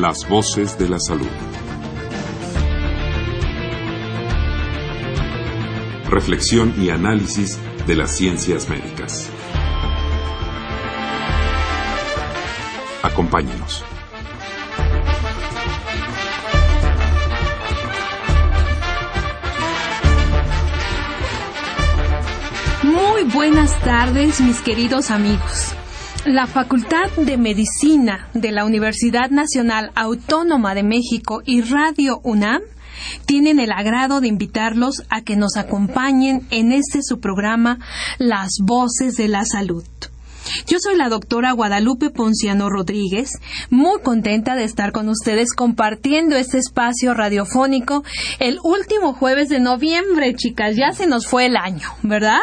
Las voces de la salud. Reflexión y análisis de las ciencias médicas. Acompáñenos. Muy buenas tardes, mis queridos amigos. La Facultad de Medicina de la Universidad Nacional Autónoma de México y Radio UNAM tienen el agrado de invitarlos a que nos acompañen en este su programa Las Voces de la Salud. Yo soy la doctora Guadalupe Ponciano Rodríguez, muy contenta de estar con ustedes compartiendo este espacio radiofónico el último jueves de noviembre, chicas. Ya se nos fue el año, ¿verdad?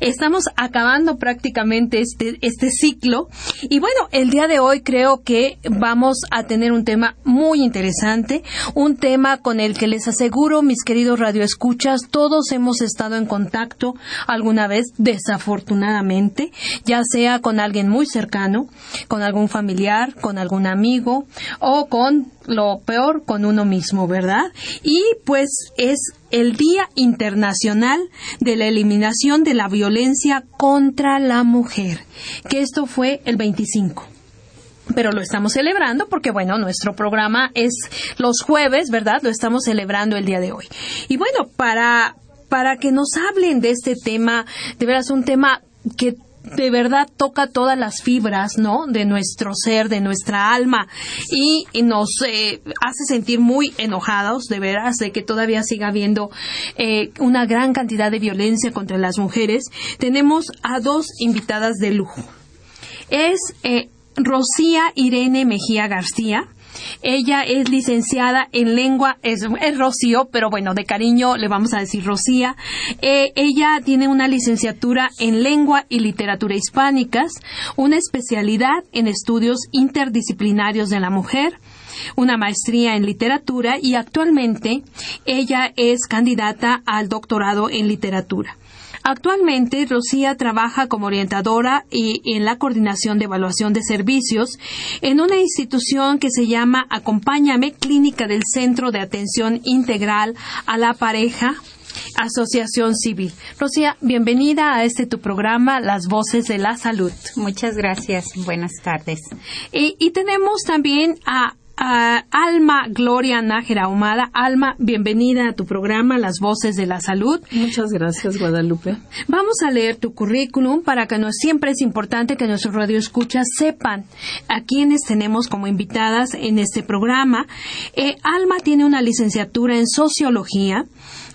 Estamos acabando prácticamente este, este ciclo. Y bueno, el día de hoy creo que vamos a tener un tema muy interesante, un tema con el que les aseguro, mis queridos radioescuchas, todos hemos estado en contacto alguna vez, desafortunadamente, ya sea con alguien muy cercano, con algún familiar, con algún amigo o con lo peor, con uno mismo, ¿verdad? Y pues es el Día Internacional de la Eliminación de la Violencia contra la Mujer, que esto fue el 25 pero lo estamos celebrando porque, bueno, nuestro programa es los jueves, ¿verdad? Lo estamos celebrando el día de hoy. Y bueno, para, para que nos hablen de este tema, de veras un tema que de verdad toca todas las fibras, ¿no? De nuestro ser, de nuestra alma y, nos eh, hace sentir muy enojados, de veras, de que todavía siga habiendo eh, una gran cantidad de violencia contra las mujeres. Tenemos a dos invitadas de lujo. Es eh, Rocía Irene Mejía García. Ella es licenciada en lengua, es, Rocío, pero bueno, de cariño le vamos a decir Rocía. Eh, ella tiene una licenciatura en lengua y literatura hispánicas, una especialidad en estudios interdisciplinarios de la mujer, una maestría en literatura y actualmente ella es candidata al doctorado en literatura. Actualmente, Rocía trabaja como orientadora y en la coordinación de evaluación de servicios en una institución que se llama Acompáñame Clínica del Centro de Atención Integral a la Pareja Asociación Civil. Rocía, bienvenida a este tu programa, Las Voces de la Salud. Muchas gracias. Buenas tardes. Y, y tenemos también a Alma Gloria Nájera Ahumada. Alma, bienvenida a tu programa Las Voces de la Salud. Muchas gracias, Guadalupe. Vamos a leer tu currículum para que nos, siempre es importante que nuestros radioescuchas sepan a quienes tenemos como invitadas en este programa. Eh, Alma tiene una licenciatura en Sociología,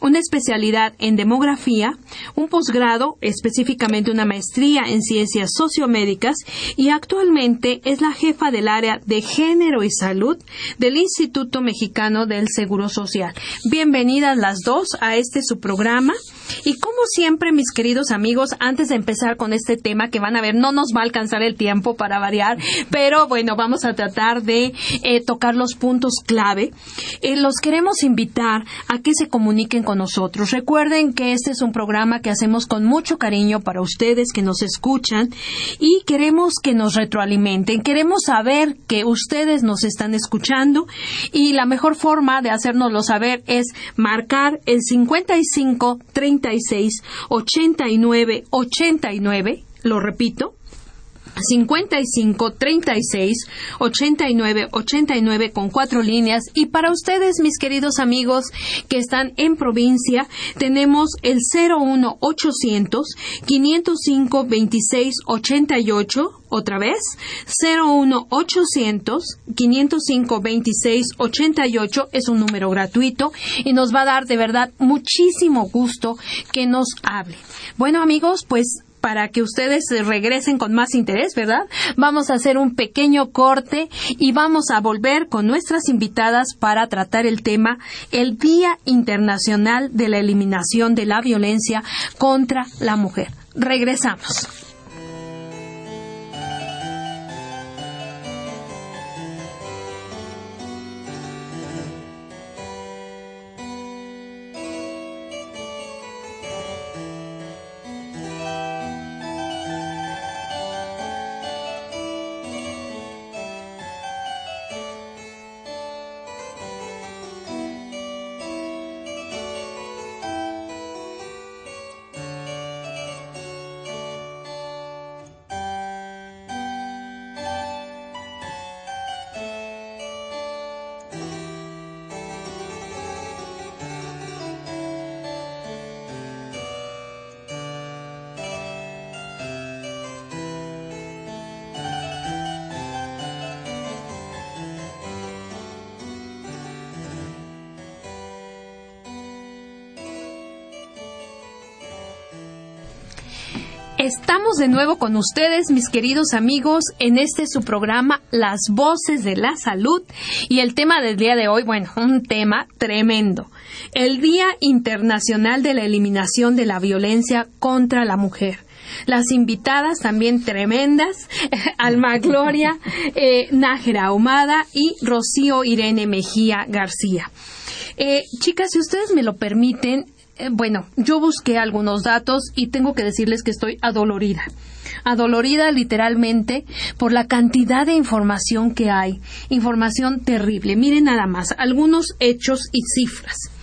una especialidad en demografía, un posgrado, específicamente una maestría en ciencias sociomédicas y actualmente es la jefa del área de género y salud del Instituto Mexicano del Seguro Social. Bienvenidas las dos a este su programa. Y como siempre, mis queridos amigos, antes de empezar con este tema que van a ver, no nos va a alcanzar el tiempo para variar, pero bueno, vamos a tratar de eh, tocar los puntos clave. Eh, los queremos invitar a que se comuniquen con nosotros. Recuerden que este es un programa que hacemos con mucho cariño para ustedes que nos escuchan y queremos que nos retroalimenten. Queremos saber que ustedes nos están escuchando y la mejor forma de hacérnoslo saber es marcar el 55 36 89 89. Lo repito, 55 36 89 89 con cuatro líneas. Y para ustedes mis queridos amigos que están en provincia tenemos el 01 800 505 26 88 otra vez 01 800 505 26 88 es un número gratuito y nos va a dar de verdad muchísimo gusto que nos hable. Bueno amigos pues para que ustedes regresen con más interés, ¿verdad? Vamos a hacer un pequeño corte y vamos a volver con nuestras invitadas para tratar el tema el Día Internacional de la Eliminación de la Violencia contra la Mujer. Regresamos. Estamos de nuevo con ustedes, mis queridos amigos, en este su programa Las Voces de la Salud. Y el tema del día de hoy, bueno, un tema tremendo. El Día Internacional de la Eliminación de la Violencia contra la Mujer. Las invitadas también tremendas, Alma Gloria, eh, Nájera Ahumada y Rocío Irene Mejía García. Eh, chicas, si ustedes me lo permiten, bueno, yo busqué algunos datos y tengo que decirles que estoy adolorida. Adolorida literalmente por la cantidad de información que hay. Información terrible. Miren nada más, algunos hechos y cifras.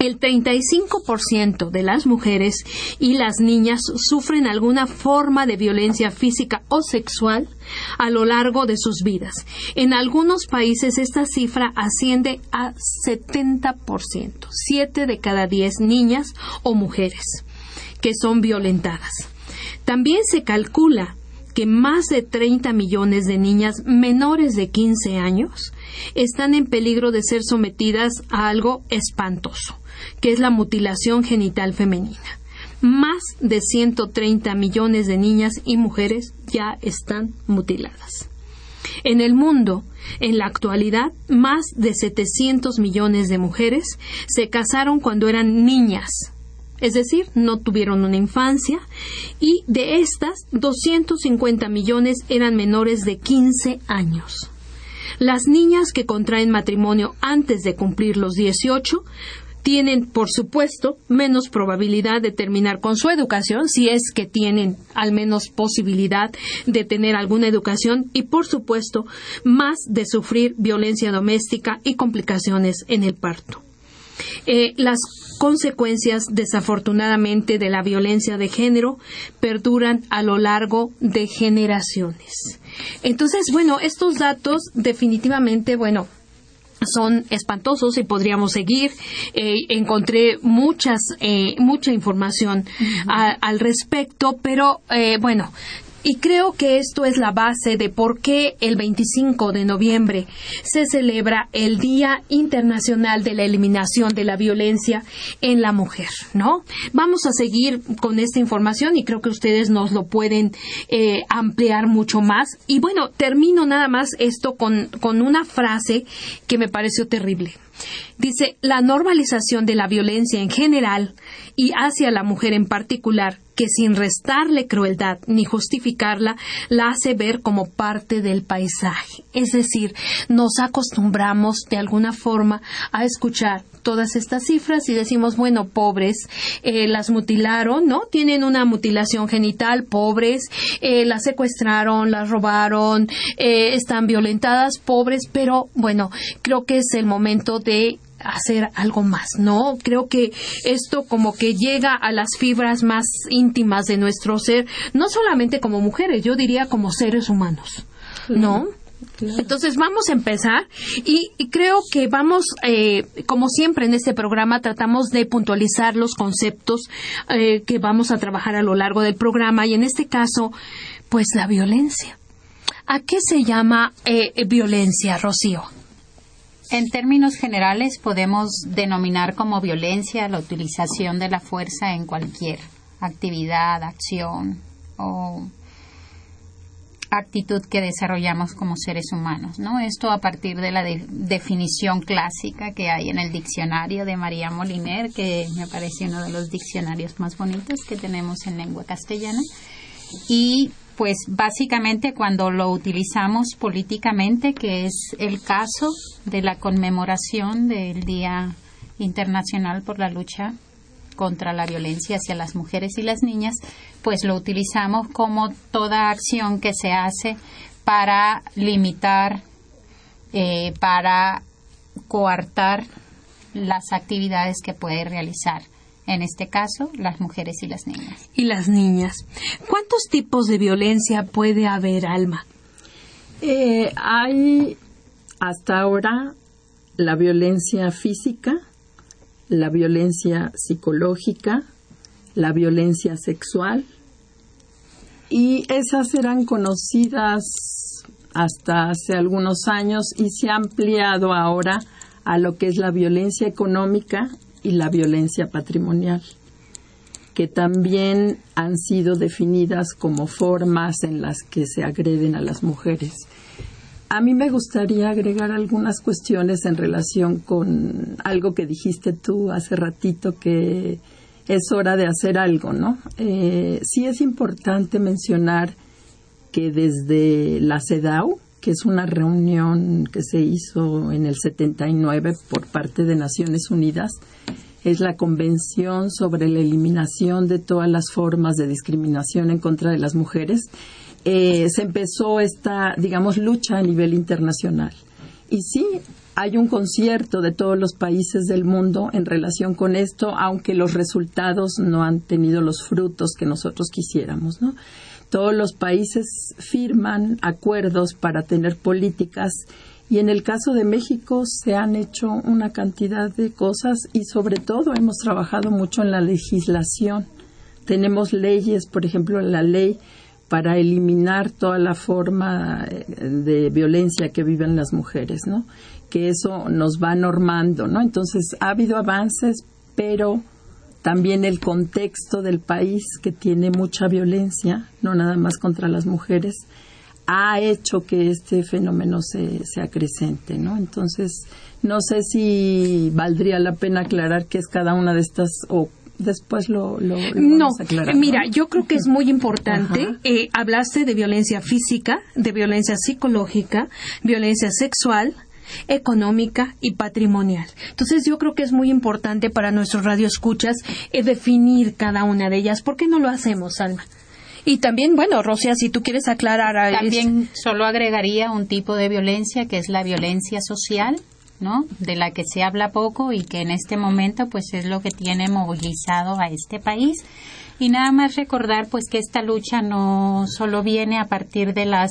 El 35% de las mujeres y las niñas sufren alguna forma de violencia física o sexual a lo largo de sus vidas. En algunos países esta cifra asciende a 70%, 7 de cada 10 niñas o mujeres que son violentadas. También se calcula que más de 30 millones de niñas menores de 15 años están en peligro de ser sometidas a algo espantoso que es la mutilación genital femenina. Más de 130 millones de niñas y mujeres ya están mutiladas. En el mundo, en la actualidad, más de 700 millones de mujeres se casaron cuando eran niñas, es decir, no tuvieron una infancia, y de estas, 250 millones eran menores de 15 años. Las niñas que contraen matrimonio antes de cumplir los 18 tienen, por supuesto, menos probabilidad de terminar con su educación, si es que tienen al menos posibilidad de tener alguna educación, y, por supuesto, más de sufrir violencia doméstica y complicaciones en el parto. Eh, las consecuencias, desafortunadamente, de la violencia de género perduran a lo largo de generaciones. Entonces, bueno, estos datos definitivamente, bueno, son espantosos y podríamos seguir. Eh, encontré muchas, eh, mucha información al respecto, pero eh, bueno, y creo que esto es la base de por qué el 25 de noviembre se celebra el Día Internacional de la Eliminación de la Violencia en la Mujer, ¿no? Vamos a seguir con esta información y creo que ustedes nos lo pueden eh, ampliar mucho más. Y bueno, termino nada más esto con, con una frase que me pareció terrible. Dice, la normalización de la violencia en general y hacia la mujer en particular que sin restarle crueldad ni justificarla, la hace ver como parte del paisaje. Es decir, nos acostumbramos de alguna forma a escuchar todas estas cifras y decimos, bueno, pobres, eh, las mutilaron, ¿no? Tienen una mutilación genital, pobres, eh, las secuestraron, las robaron, eh, están violentadas, pobres, pero bueno, creo que es el momento de hacer algo más, ¿no? Creo que esto como que llega a las fibras más íntimas de nuestro ser, no solamente como mujeres, yo diría como seres humanos, ¿no? Entonces vamos a empezar y, creo que vamos, eh, como siempre en este programa, tratamos de puntualizar los conceptos eh, que vamos a trabajar a lo largo del programa y en este caso, pues la violencia. ¿A qué se llama eh, violencia, Rocío? En términos generales podemos denominar como violencia la utilización de la fuerza en cualquier actividad, acción o actitud que desarrollamos como seres humanos, ¿no? Esto a partir de la definición clásica que hay en el diccionario de María Moliner, que me parece uno de los diccionarios más bonitos que tenemos en lengua castellana. Y pues básicamente cuando lo utilizamos políticamente, que es el caso de la conmemoración del Día Internacional por la Lucha contra la violencia hacia las mujeres y las niñas, pues lo utilizamos como toda acción que se hace para limitar, eh, para coartar las actividades que puede realizar en este caso, las mujeres y las niñas. Y las niñas. ¿Cuántos tipos de violencia puede haber, Alma? Eh, hay hasta ahora la violencia física, la violencia psicológica, la violencia sexual, y esas eran conocidas hasta hace algunos años y se ha ampliado ahora a lo que es la violencia económica y la violencia patrimonial, que también han sido definidas como formas en las que se agreden a las mujeres. A mí me gustaría agregar algunas cuestiones en relación con algo que dijiste tú hace ratito que es hora de hacer algo, ¿no? Eh, sí es importante mencionar que desde la CEDAW, que es una reunión que se hizo en el 79 por parte de Naciones Unidas, es la Convención sobre la Eliminación de todas las formas de discriminación en contra de las mujeres, eh, se empezó esta, digamos, lucha a nivel internacional. Y sí, hay un concierto de todos los países del mundo en relación con esto, aunque los resultados no han tenido los frutos que nosotros quisiéramos, ¿no? Todos los países firman acuerdos para tener políticas y en el caso de México se han hecho una cantidad de cosas y sobre todo hemos trabajado mucho en la legislación. Tenemos leyes, por ejemplo, la ley para eliminar toda la forma eh, de violencia que viven las mujeres, ¿no? Que eso nos va normando, ¿no? Entonces ha habido avances, pero también el contexto del país que tiene mucha violencia, no nada más contra las mujeres, ha hecho que este fenómeno se, se acrecente, ¿no? Entonces, no sé si valdría la pena aclarar qué es cada una de estas o después lo, lo, no, mira, yo creo que es muy importante. Eh, hablaste de violencia física, de violencia psicológica, violencia sexual, económica y patrimonial. Entonces yo creo que es muy importante para nuestros radioescuchas eh, definir cada una de ellas. ¿Por qué no lo hacemos, Alma? Y también, bueno, Rosia, si tú quieres aclarar. A también solo agregaría un tipo de violencia que es la violencia social, ¿no? De la que se habla poco y que en este momento, pues, es lo que tiene movilizado a este país. Y nada más recordar, pues, que esta lucha no solo viene a partir de las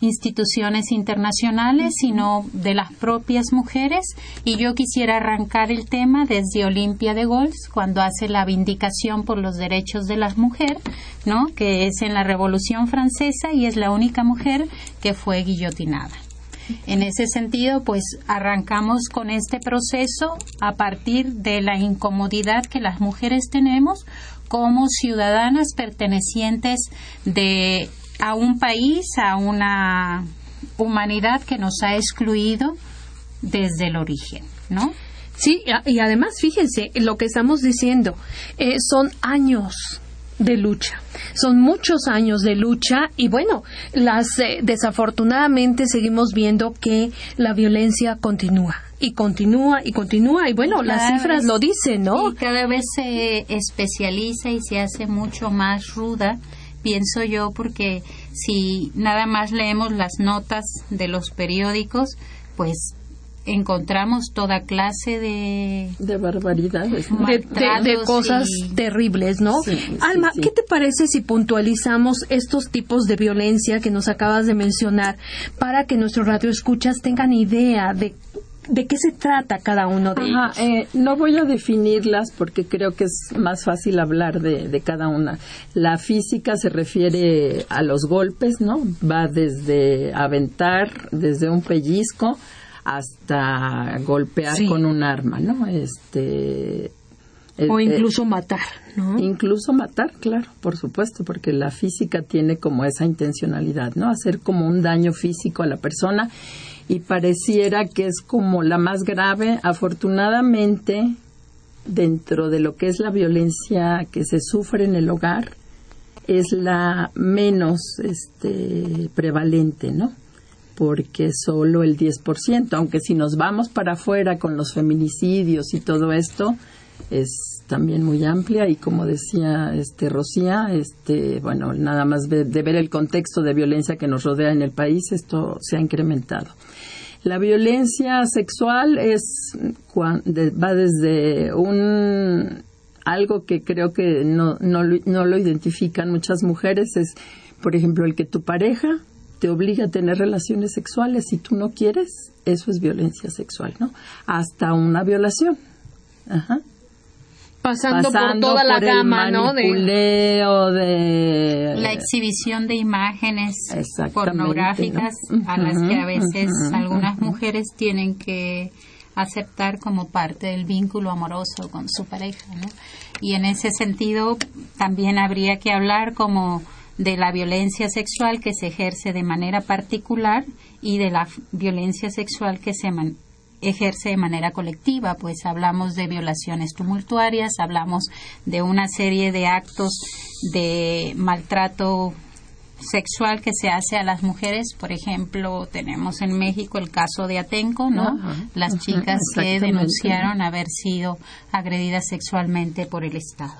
instituciones internacionales, sino de las propias mujeres. Y yo quisiera arrancar el tema desde Olimpia de Golf, cuando hace la vindicación por los derechos de las mujeres, ¿no? que es en la Revolución Francesa y es la única mujer que fue guillotinada. En ese sentido, pues arrancamos con este proceso a partir de la incomodidad que las mujeres tenemos como ciudadanas pertenecientes de a un país, a una humanidad que nos ha excluido desde el origen, ¿no? Sí, y además, fíjense, lo que estamos diciendo eh, son años de lucha. Son muchos años de lucha y bueno, las eh, desafortunadamente seguimos viendo que la violencia continúa y continúa y continúa y bueno, las cifras lo dicen, ¿no? cada vez se especializa y se hace mucho más ruda pienso yo, porque si nada más leemos las notas de los periódicos, pues encontramos toda clase de de barbaridades de, cosas terribles no Alma ¿qué te parece si puntualizamos estos tipos de violencia que nos acabas de mencionar para que nuestros radioescuchas tengan idea de ¿De qué se trata cada uno de ellos? Eh, no voy a definirlas porque creo que es más fácil hablar de, de, cada una. La física se refiere a los golpes, ¿no? Va desde aventar, desde un pellizco hasta golpear con un arma, ¿no? Este o incluso matar, ¿no? Incluso matar, claro, por supuesto, porque la física tiene como esa intencionalidad, ¿no? Hacer como un daño físico a la persona y pareciera que es como la más grave. Afortunadamente, dentro de lo que es la violencia que se sufre en el hogar, es la menos este, prevalente, ¿no? Porque solo el 10%, aunque si nos vamos para afuera con los feminicidios y todo esto, es también muy amplia y como decía este Rocía, este bueno, nada más de, ver el contexto de violencia que nos rodea en el país, esto se ha incrementado. La violencia sexual es va desde un algo que creo que no, no, no lo identifican muchas mujeres es, por ejemplo, el que tu pareja te obliga a tener relaciones sexuales si tú no quieres, eso es violencia sexual, ¿no? Hasta una violación. Ajá pasando, por toda la gama, ¿no? De... de la exhibición de imágenes pornográficas a las que a veces algunas mujeres tienen que aceptar como parte del vínculo amoroso con su pareja, ¿no? Y en ese sentido también habría que hablar como de la violencia sexual que se ejerce de manera particular y de la violencia sexual que se ejerce de manera colectiva, pues hablamos de violaciones tumultuarias, hablamos de una serie de actos de maltrato sexual que se hace a las mujeres. Por ejemplo, tenemos en México el caso de Atenco, ¿no? las chicas que denunciaron haber sido agredidas sexualmente por el Estado.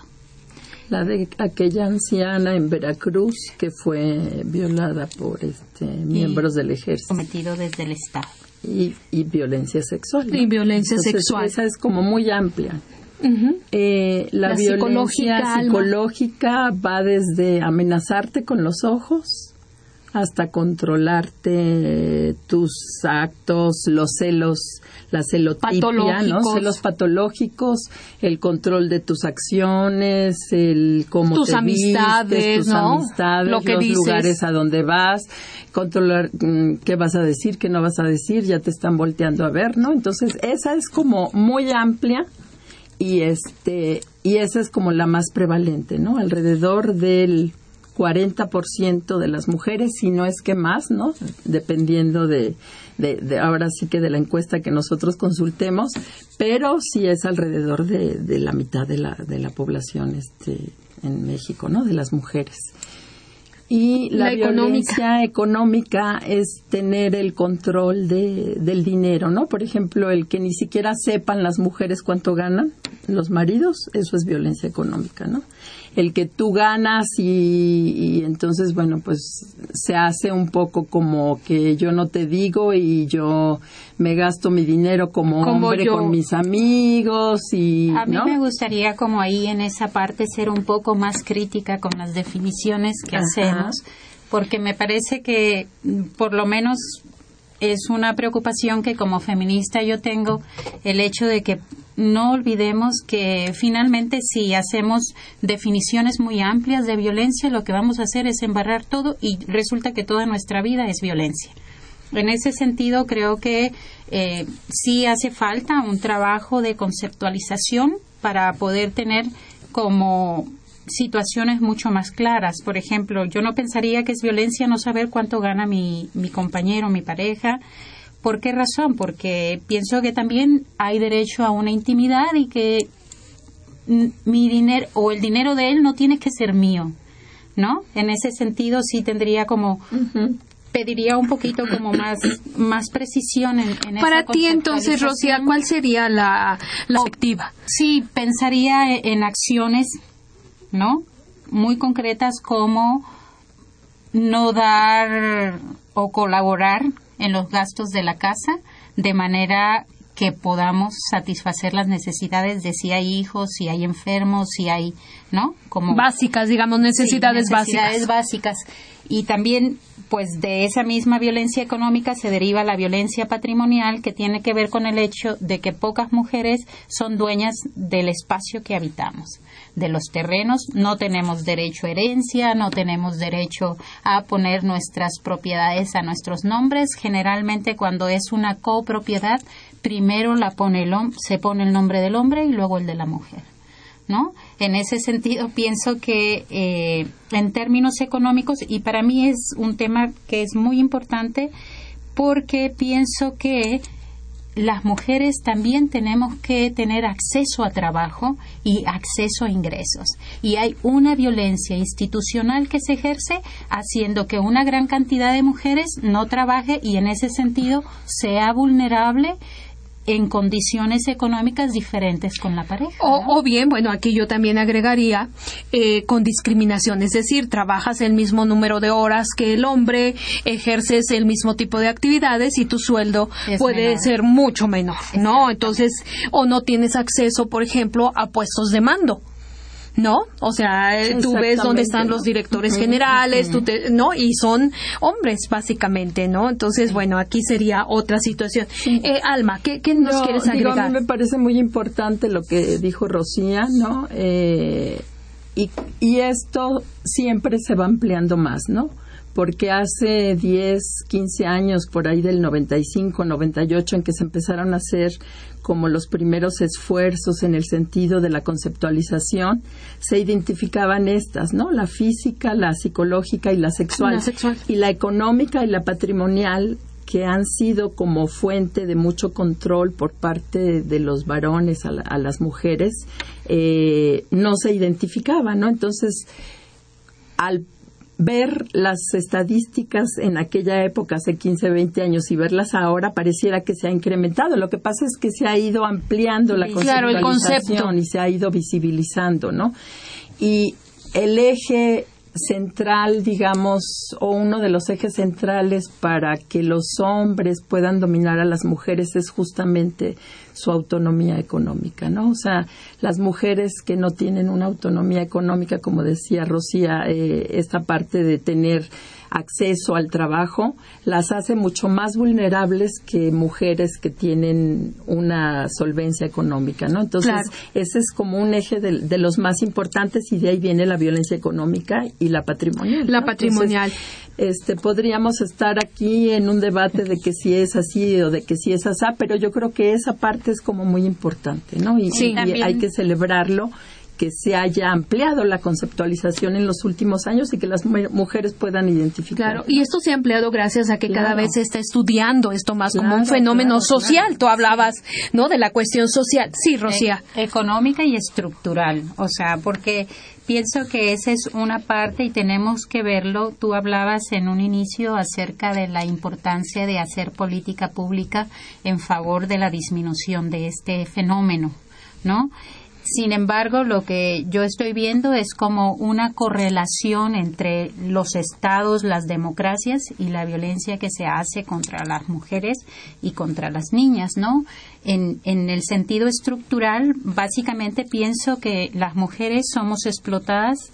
La de aquella anciana en Veracruz que fue violada por este, miembros del ejército. Cometido desde el Estado. Y, violencia sexual. Y violencia sexual. Esa es como muy amplia. Eh, la, violencia psicológica va desde amenazarte con los ojos hasta controlarte tus actos, los celos, la celotipia, ¿no? Celos patológicos, el control de tus acciones, el cómo tus te amistades, tus amistades, Lo que los dices. lugares a donde vas, controlar mm, qué vas a decir, qué no vas a decir, ya te están volteando a ver, ¿no? Entonces, esa es como muy amplia y este y esa es como la más prevalente, ¿no? Alrededor del 40% de las mujeres, si no es que más, ¿no? Dependiendo de, de, ahora sí que de la encuesta que nosotros consultemos, pero sí es alrededor de, de la mitad de la, de la población este, en México, ¿no? De las mujeres. Y la, violencia económica. es tener el control de, del dinero, ¿no? Por ejemplo, el que ni siquiera sepan las mujeres cuánto ganan los maridos, eso es violencia económica, ¿no? El que tú ganas y, entonces, bueno, pues se hace un poco como que yo no te digo y yo me gasto mi dinero como, hombre con mis amigos y... A mí me gustaría como ahí en esa parte ser un poco más crítica con las definiciones que hacemos, porque me parece que por lo menos es una preocupación que como feminista yo tengo el hecho de que no olvidemos que finalmente si hacemos definiciones muy amplias de violencia, lo que vamos a hacer es embarrar todo y resulta que toda nuestra vida es violencia. En ese sentido, creo que eh, sí hace falta un trabajo de conceptualización para poder tener como situaciones mucho más claras. Por ejemplo, yo no pensaría que es violencia no saber cuánto gana mi, mi compañero, mi pareja, ¿Por qué razón? Porque pienso que también hay derecho a una intimidad y que mi dinero o el dinero de él no tiene que ser mío, ¿no? En ese sentido sí tendría como pediría un poquito como más más precisión en, en Para ti entonces, Rocía, ¿cuál sería la, la? Sí, pensaría e, en acciones, ¿no? Muy concretas como no dar o colaborar en los gastos de la casa de manera que podamos satisfacer las necesidades de si hay hijos, si hay enfermos, si hay, ¿no? Como básicas, digamos, necesidades, necesidades básicas. Y también, pues, de esa misma violencia económica se deriva la violencia patrimonial que tiene que ver con el hecho de que pocas mujeres son dueñas del espacio que habitamos de los terrenos, no tenemos derecho a herencia, no tenemos derecho a poner nuestras propiedades a nuestros nombres. Generalmente cuando es una copropiedad, primero la pone el, se pone el nombre del hombre y luego el de la mujer. ¿No? En ese sentido, pienso que eh, en términos económicos, y para mí es un tema que es muy importante, porque pienso que las mujeres también tenemos que tener acceso a trabajo y acceso a ingresos. Y hay una violencia institucional que se ejerce haciendo que una gran cantidad de mujeres no trabaje y en ese sentido sea vulnerable en condiciones económicas diferentes con la pareja. O, bien, bueno, aquí yo también agregaría eh, con discriminación, es decir, trabajas el mismo número de horas que el hombre, ejerces el mismo tipo de actividades y tu sueldo puede ser mucho menor, ¿no? Entonces, o no tienes acceso, por ejemplo, a puestos de mando. ¿No? O sea, eh, tú ves dónde están los directores generales, tú ¿no? Y son hombres, básicamente, ¿no? Entonces, bueno, aquí sería otra situación. Eh, Alma, ¿qué, nos quieres agregar? a mí me parece muy importante lo que dijo Rocía, ¿no? Eh, y, y esto siempre se va ampliando más, ¿no? Porque hace 10, 15 años, por ahí del 95, 98, en que se empezaron a hacer como los primeros esfuerzos en el sentido de la conceptualización, se identificaban estas, ¿no? La física, la psicológica y la sexual. La sexual. Y la económica y la patrimonial que han sido como fuente de mucho control por parte de los varones a, las mujeres, eh, no se identificaban, ¿no? Entonces, al ver las estadísticas en aquella época, hace 15, 20 años, y verlas ahora, pareciera que se ha incrementado. Lo que pasa es que se ha ido ampliando la claro, el concepto. y se ha ido visibilizando, ¿no? Y el eje central, digamos, o uno de los ejes centrales para que los hombres puedan dominar a las mujeres es justamente su autonomía económica, ¿no? O sea, las mujeres que no tienen una autonomía económica, como decía Rocía, eh, esta parte de tener acceso al trabajo las hace mucho más vulnerables que mujeres que tienen una solvencia económica, ¿no? Entonces, ese es como un eje de, los más importantes y de ahí viene la violencia económica y la patrimonial. La patrimonial. este, podríamos estar aquí en un debate de que si es así o de que si es así, pero yo creo que esa parte es como muy importante, ¿no? y hay que celebrarlo que se haya ampliado la conceptualización en los últimos años y que las mujeres puedan identificar. Claro, y esto se ha ampliado gracias a que cada vez se está estudiando esto más como un fenómeno social. Tú hablabas, ¿no? De la cuestión social. Sí, Rocía. E-, económica y estructural. O sea, porque pienso que esa es una parte y tenemos que verlo. Tú hablabas en un inicio acerca de la importancia de hacer política pública en favor de la disminución de este fenómeno, ¿no? Sin embargo, lo que yo estoy viendo es como una correlación entre los estados, las democracias y la violencia que se hace contra las mujeres y contra las niñas, ¿no? En, en el sentido estructural, básicamente pienso que las mujeres somos explotadas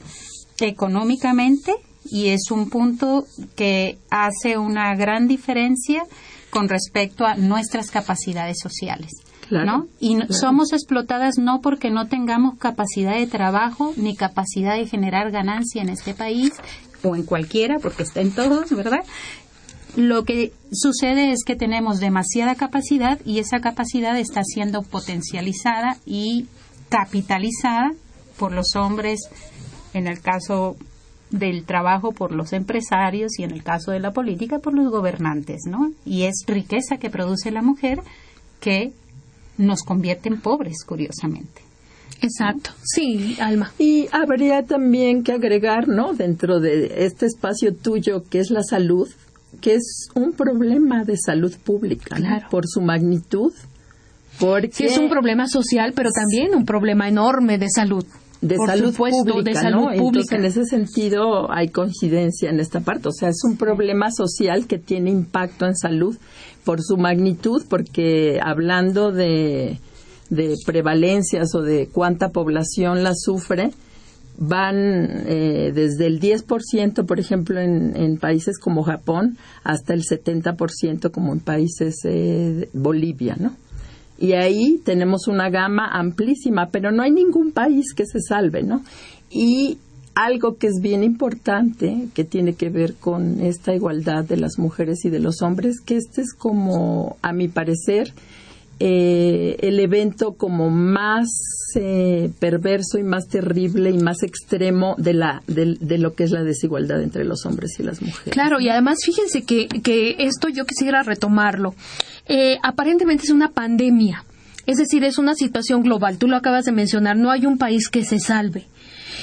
económicamente y es un punto que hace una gran diferencia con respecto a nuestras capacidades sociales. ¿No? Y somos explotadas no porque no tengamos capacidad de trabajo ni capacidad de generar ganancia en este país o en cualquiera, porque está en todos, ¿verdad? Lo que sucede es que tenemos demasiada capacidad y esa capacidad está siendo potencializada y capitalizada por los hombres, en el caso del trabajo por los empresarios y en el caso de la política por los gobernantes, ¿no? Y es riqueza que produce la mujer que nos convierte en pobres, curiosamente. Exacto, sí, Alma. Y habría también que agregar, ¿no? Dentro de este espacio tuyo que es la salud, que es un problema de salud pública, claro. por su magnitud. Porque sí, es un problema social, pero también un problema enorme de salud. De salud pública, de salud pública. Entonces, en ese sentido hay coincidencia en esta parte. O sea, es un problema social que tiene impacto en salud por su magnitud, porque hablando de, prevalencias o de cuánta población la sufre, van eh, desde el 10%, por ejemplo, en, en, países como Japón, hasta el 70% como en países eh, Bolivia, ¿no? Y ahí tenemos una gama amplísima, pero no hay ningún país que se salve, ¿no? Y algo que es bien importante, que tiene que ver con esta igualdad de las mujeres y de los hombres, que este es como, a mi parecer, eh, el evento como más eh, perverso y más terrible y más extremo de, la, de, lo que es la desigualdad entre los hombres y las mujeres. Claro, y además fíjense que, que esto yo quisiera retomarlo. Eh, aparentemente es una pandemia. Es decir, es una situación global. Tú lo acabas de mencionar. No hay un país que se salve.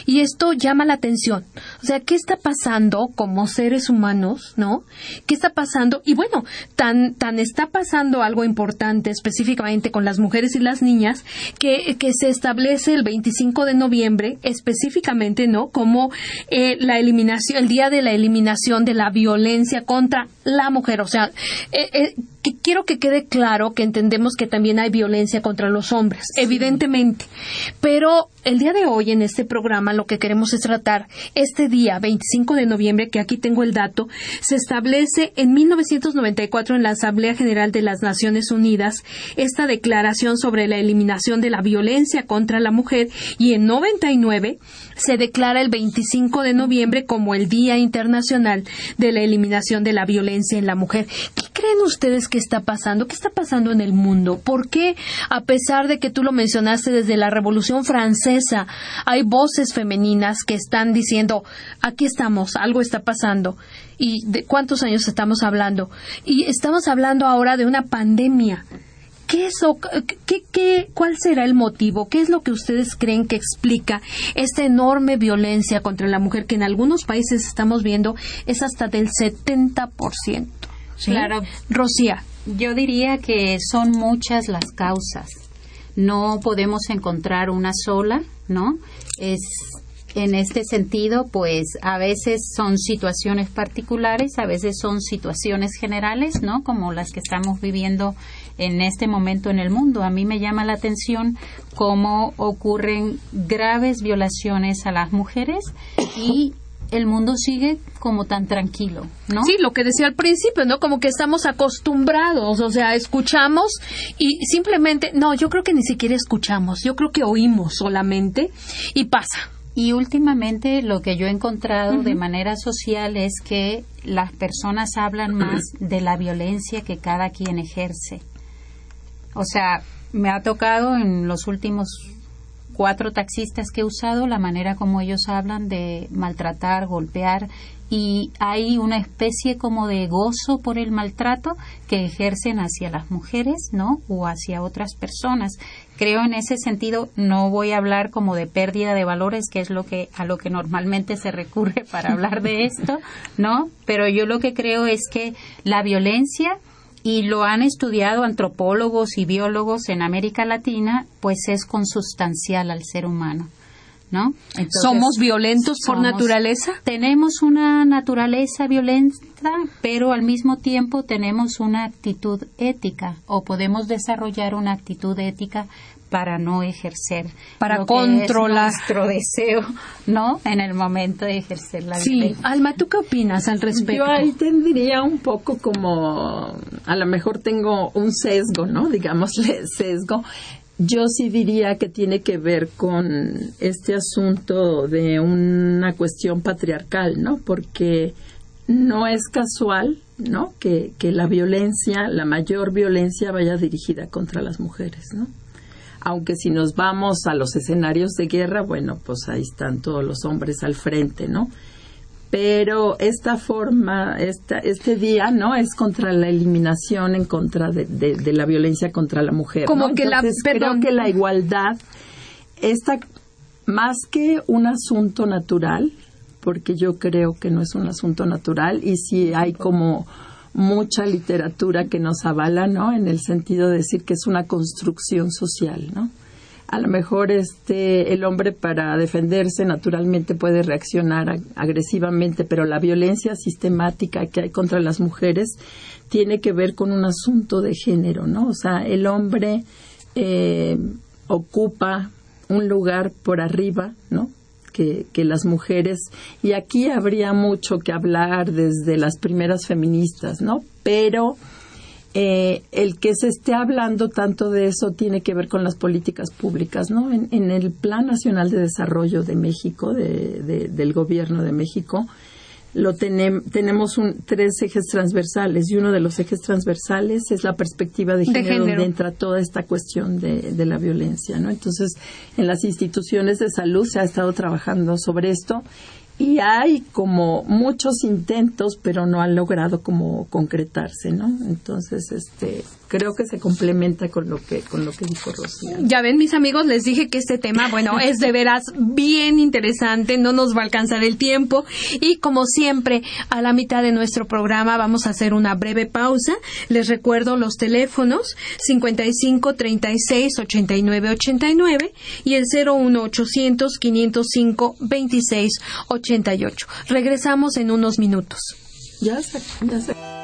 Y esto llama la atención. O sea, ¿qué está pasando como seres humanos, no? ¿Qué está pasando? Y bueno, tan, tan está pasando algo importante específicamente con las mujeres y las niñas que, que se establece el 25 de noviembre específicamente, ¿no? Como eh, la eliminación, el día de la eliminación de la violencia contra la mujer. O sea, eh, eh, que quiero que quede claro que entendemos que también hay violencia contra los hombres, evidentemente, pero el día de hoy en este programa lo que queremos es tratar este día 25 de noviembre, que aquí tengo el dato, se establece en 1994 en la Asamblea General de las Naciones Unidas esta declaración sobre la eliminación de la violencia contra la mujer y en 99 se declara el 25 de noviembre como el Día Internacional de la Eliminación de la Violencia en la Mujer. ¿Qué creen ustedes que está pasando? ¿Qué está pasando en el mundo? ¿Por qué, a pesar de que tú lo mencionaste desde la Revolución Francesa, hay voces femeninas que están diciendo, aquí estamos, algo está pasando? ¿Y de cuántos años estamos hablando? Y estamos hablando ahora de una pandemia ¿Qué es qué, qué, ¿Cuál será el motivo? ¿Qué es lo que ustedes creen que explica esta enorme violencia contra la mujer que en algunos países estamos viendo es hasta del 70%? Claro. Rocía. Yo diría que son muchas las causas. No podemos encontrar una sola, ¿no? Es en este sentido, pues a veces son situaciones particulares, a veces son situaciones generales, ¿no? Como las que estamos viviendo en este momento en el mundo. A mí me llama la atención cómo ocurren graves violaciones a las mujeres y el mundo sigue como tan tranquilo, ¿no? Sí, lo que decía al principio, ¿no? Como que estamos acostumbrados, o sea, escuchamos y simplemente, no, yo creo que ni siquiera escuchamos, yo creo que oímos solamente y pasa. Y últimamente lo que yo he encontrado de manera social es que las personas hablan más de la violencia que cada quien ejerce. O sea, me ha tocado en los últimos cuatro taxistas que he usado la manera como ellos hablan de maltratar, golpear y hay una especie como de gozo por el maltrato que ejercen hacia las mujeres, ¿no? O hacia otras personas. Creo en ese sentido no voy a hablar como de pérdida de valores, que es lo que a lo que normalmente se recurre para hablar de esto, ¿no? Pero yo lo que creo es que la violencia y lo han estudiado antropólogos y biólogos en América Latina, pues es consustancial al ser humano. ¿No? ¿Somos violentos por naturaleza? Tenemos una naturaleza violenta, pero al mismo tiempo tenemos una actitud ética o podemos desarrollar una actitud ética para no ejercer para controlar. nuestro deseo no en el momento de ejercer la sí. Alma tú qué opinas al respecto yo ahí tendría un poco como a lo mejor tengo un sesgo no digámosle sesgo. Yo sí diría que tiene que ver con este asunto de una cuestión patriarcal no porque no es casual ¿no? Que, que la violencia, la mayor violencia vaya dirigida contra las mujeres, ¿no? Aunque si nos vamos a los escenarios de guerra, bueno, pues ahí están todos los hombres al frente, ¿no? Pero esta forma, esta, este día, ¿no? Es contra la eliminación en contra de, de, la violencia contra la mujer. Como que la, creo que la igualdad, está más que un asunto natural, porque yo creo que no es un asunto natural y si hay como mucha literatura que nos avala, ¿no? En el sentido de decir que es una construcción social, ¿no? A lo mejor este el hombre para defenderse naturalmente puede reaccionar agresivamente, pero la violencia sistemática que hay contra las mujeres tiene que ver con un asunto de género, ¿no? O sea, el hombre eh, ocupa un lugar por arriba, ¿no? Que, las mujeres, y aquí habría mucho que hablar desde las primeras feministas, ¿no? Pero eh, el que se esté hablando tanto de eso tiene que ver con las políticas públicas, ¿no? En, el Plan Nacional de Desarrollo de México, del Gobierno de México, lo tenemos un, tres ejes transversales y uno de los ejes transversales es la perspectiva de género, donde entra toda esta cuestión de, de, la violencia, ¿no? Entonces, en las instituciones de salud se ha estado trabajando sobre esto y hay como muchos intentos, pero no han logrado como concretarse, ¿no? Entonces, este, creo que se complementa con lo que con lo que dijo Rocío. Ya ven, mis amigos, les dije que este tema, bueno, es de veras bien interesante, no nos va a alcanzar el tiempo y como siempre, a la mitad de nuestro programa vamos a hacer una breve pausa. Les recuerdo los teléfonos 55 36 89 89 y el 01 800 505 26 88. Regresamos en unos minutos. Ya sé, ya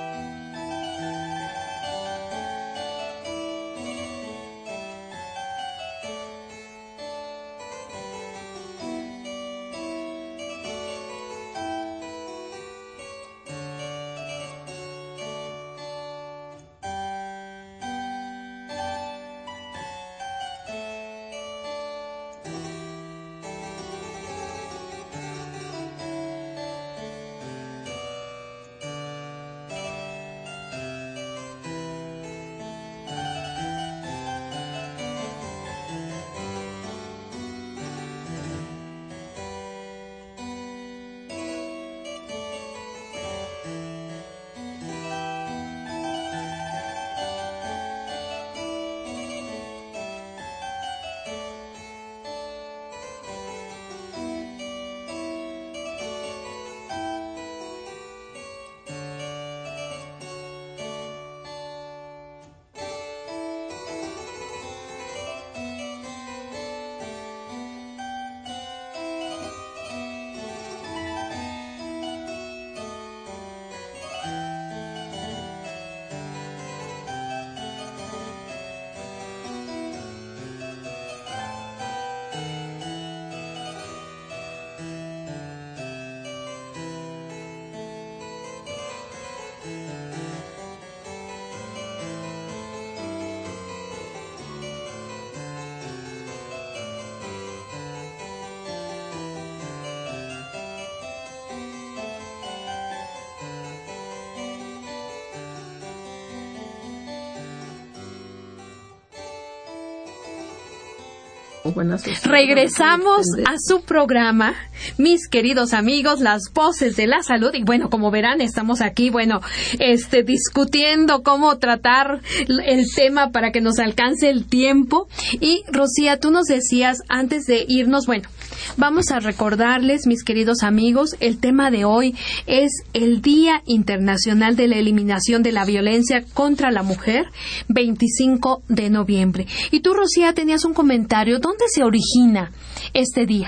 Regresamos a su programa, mis queridos amigos, las voces de la salud. Y bueno, como verán, estamos aquí, bueno, este, discutiendo cómo tratar el tema para que nos alcance el tiempo. Y Rocía, tú nos decías antes de irnos, bueno, Vamos a recordarles, mis queridos amigos, el tema de hoy es el Día Internacional de la Eliminación de la Violencia contra la Mujer, 25 de noviembre. Y tú, Rocía, tenías un comentario. ¿Dónde se origina este día?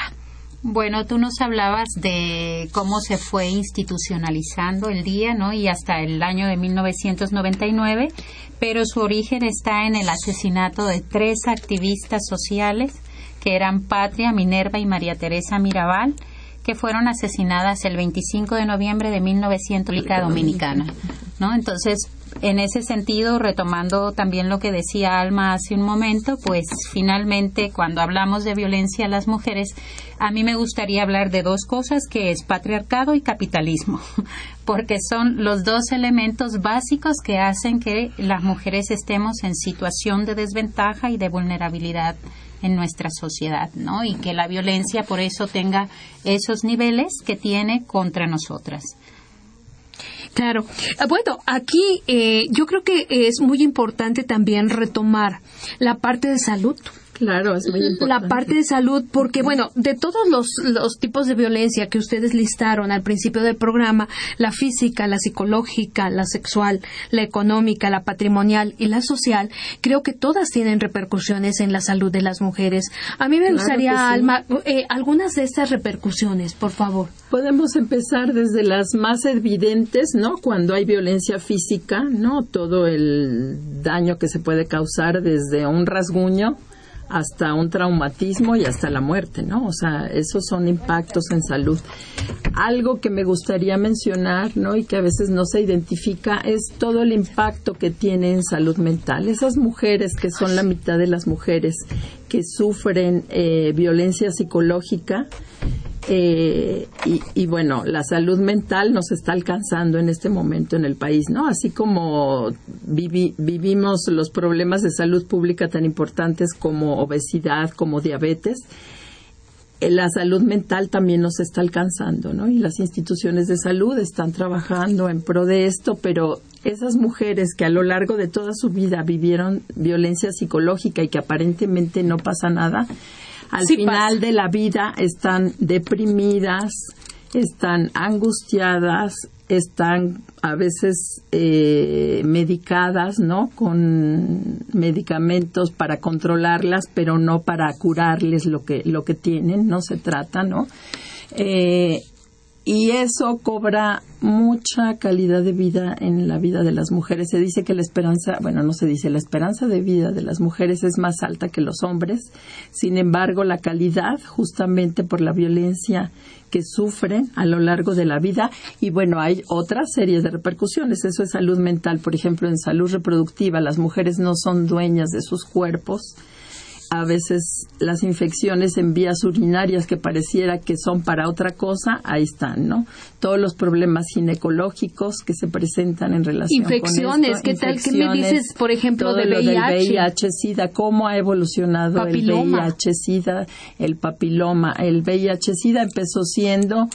Bueno, tú nos hablabas de cómo se fue institucionalizando el día, ¿no? Y hasta el año de 1999, pero su origen está en el asesinato de tres activistas sociales que eran Patria, Minerva y María Teresa Mirabal, que fueron asesinadas el 25 de noviembre de 1900 Dominicana, ¿no? Entonces, en ese sentido, retomando también lo que decía Alma hace un momento, pues finalmente cuando hablamos de violencia a las mujeres, a mí me gustaría hablar de dos cosas, que es patriarcado y capitalismo, porque son los dos elementos básicos que hacen que las mujeres estemos en situación de desventaja y de vulnerabilidad en nuestra sociedad, ¿no? Y que la violencia por eso tenga esos niveles que tiene contra nosotras. Claro. Ah, bueno, aquí eh, yo creo que es muy importante también retomar la parte de salud Claro, es muy importante. La parte de salud, porque bueno, de todos los, los, tipos de violencia que ustedes listaron al principio del programa, la física, la psicológica, la sexual, la económica, la patrimonial y la social, creo que todas tienen repercusiones en la salud de las mujeres. A mí me gustaría, Alma, eh, algunas de estas repercusiones, por favor. Podemos empezar desde las más evidentes, ¿no? Cuando hay violencia física, ¿no? Todo el daño que se puede causar desde un rasguño hasta un traumatismo y hasta la muerte, ¿no? O sea, esos son impactos en salud. Algo que me gustaría mencionar, ¿no? Y que a veces no se identifica es todo el impacto que tiene en salud mental. Esas mujeres que son la mitad de las mujeres que sufren eh, violencia psicológica, eh, y, bueno, la salud mental nos está alcanzando en este momento en el país, ¿no? Así como vivimos los problemas de salud pública tan importantes como obesidad, como diabetes, la salud mental también nos está alcanzando, ¿no? Y las instituciones de salud están trabajando en pro de esto, pero esas mujeres que a lo largo de toda su vida vivieron violencia psicológica y que aparentemente no pasa nada, al final de la vida están deprimidas, están angustiadas, están a veces eh, medicadas, ¿no? Con medicamentos para controlarlas, pero no para curarles lo que lo que tienen, no se trata, ¿no? Eh, y eso cobra mucha calidad de vida en la vida de las mujeres. Se dice que la esperanza, bueno, no se dice, la esperanza de vida de las mujeres es más alta que los hombres. Sin embargo, la calidad, justamente por la violencia que sufren a lo largo de la vida, y bueno, hay otra serie de repercusiones. Eso es salud mental, por ejemplo, en salud reproductiva, las mujeres no son dueñas de sus cuerpos a veces las infecciones en vías urinarias que pareciera que son para otra cosa, ahí están, ¿no? Todos los problemas ginecológicos que se presentan en relación infecciones, con esto. ¿qué tal? ¿Qué me dices, por ejemplo, de VIH? VIH, SIDA, cómo ha evolucionado el VIH, SIDA, el papiloma. El VIH, SIDA empezó siendo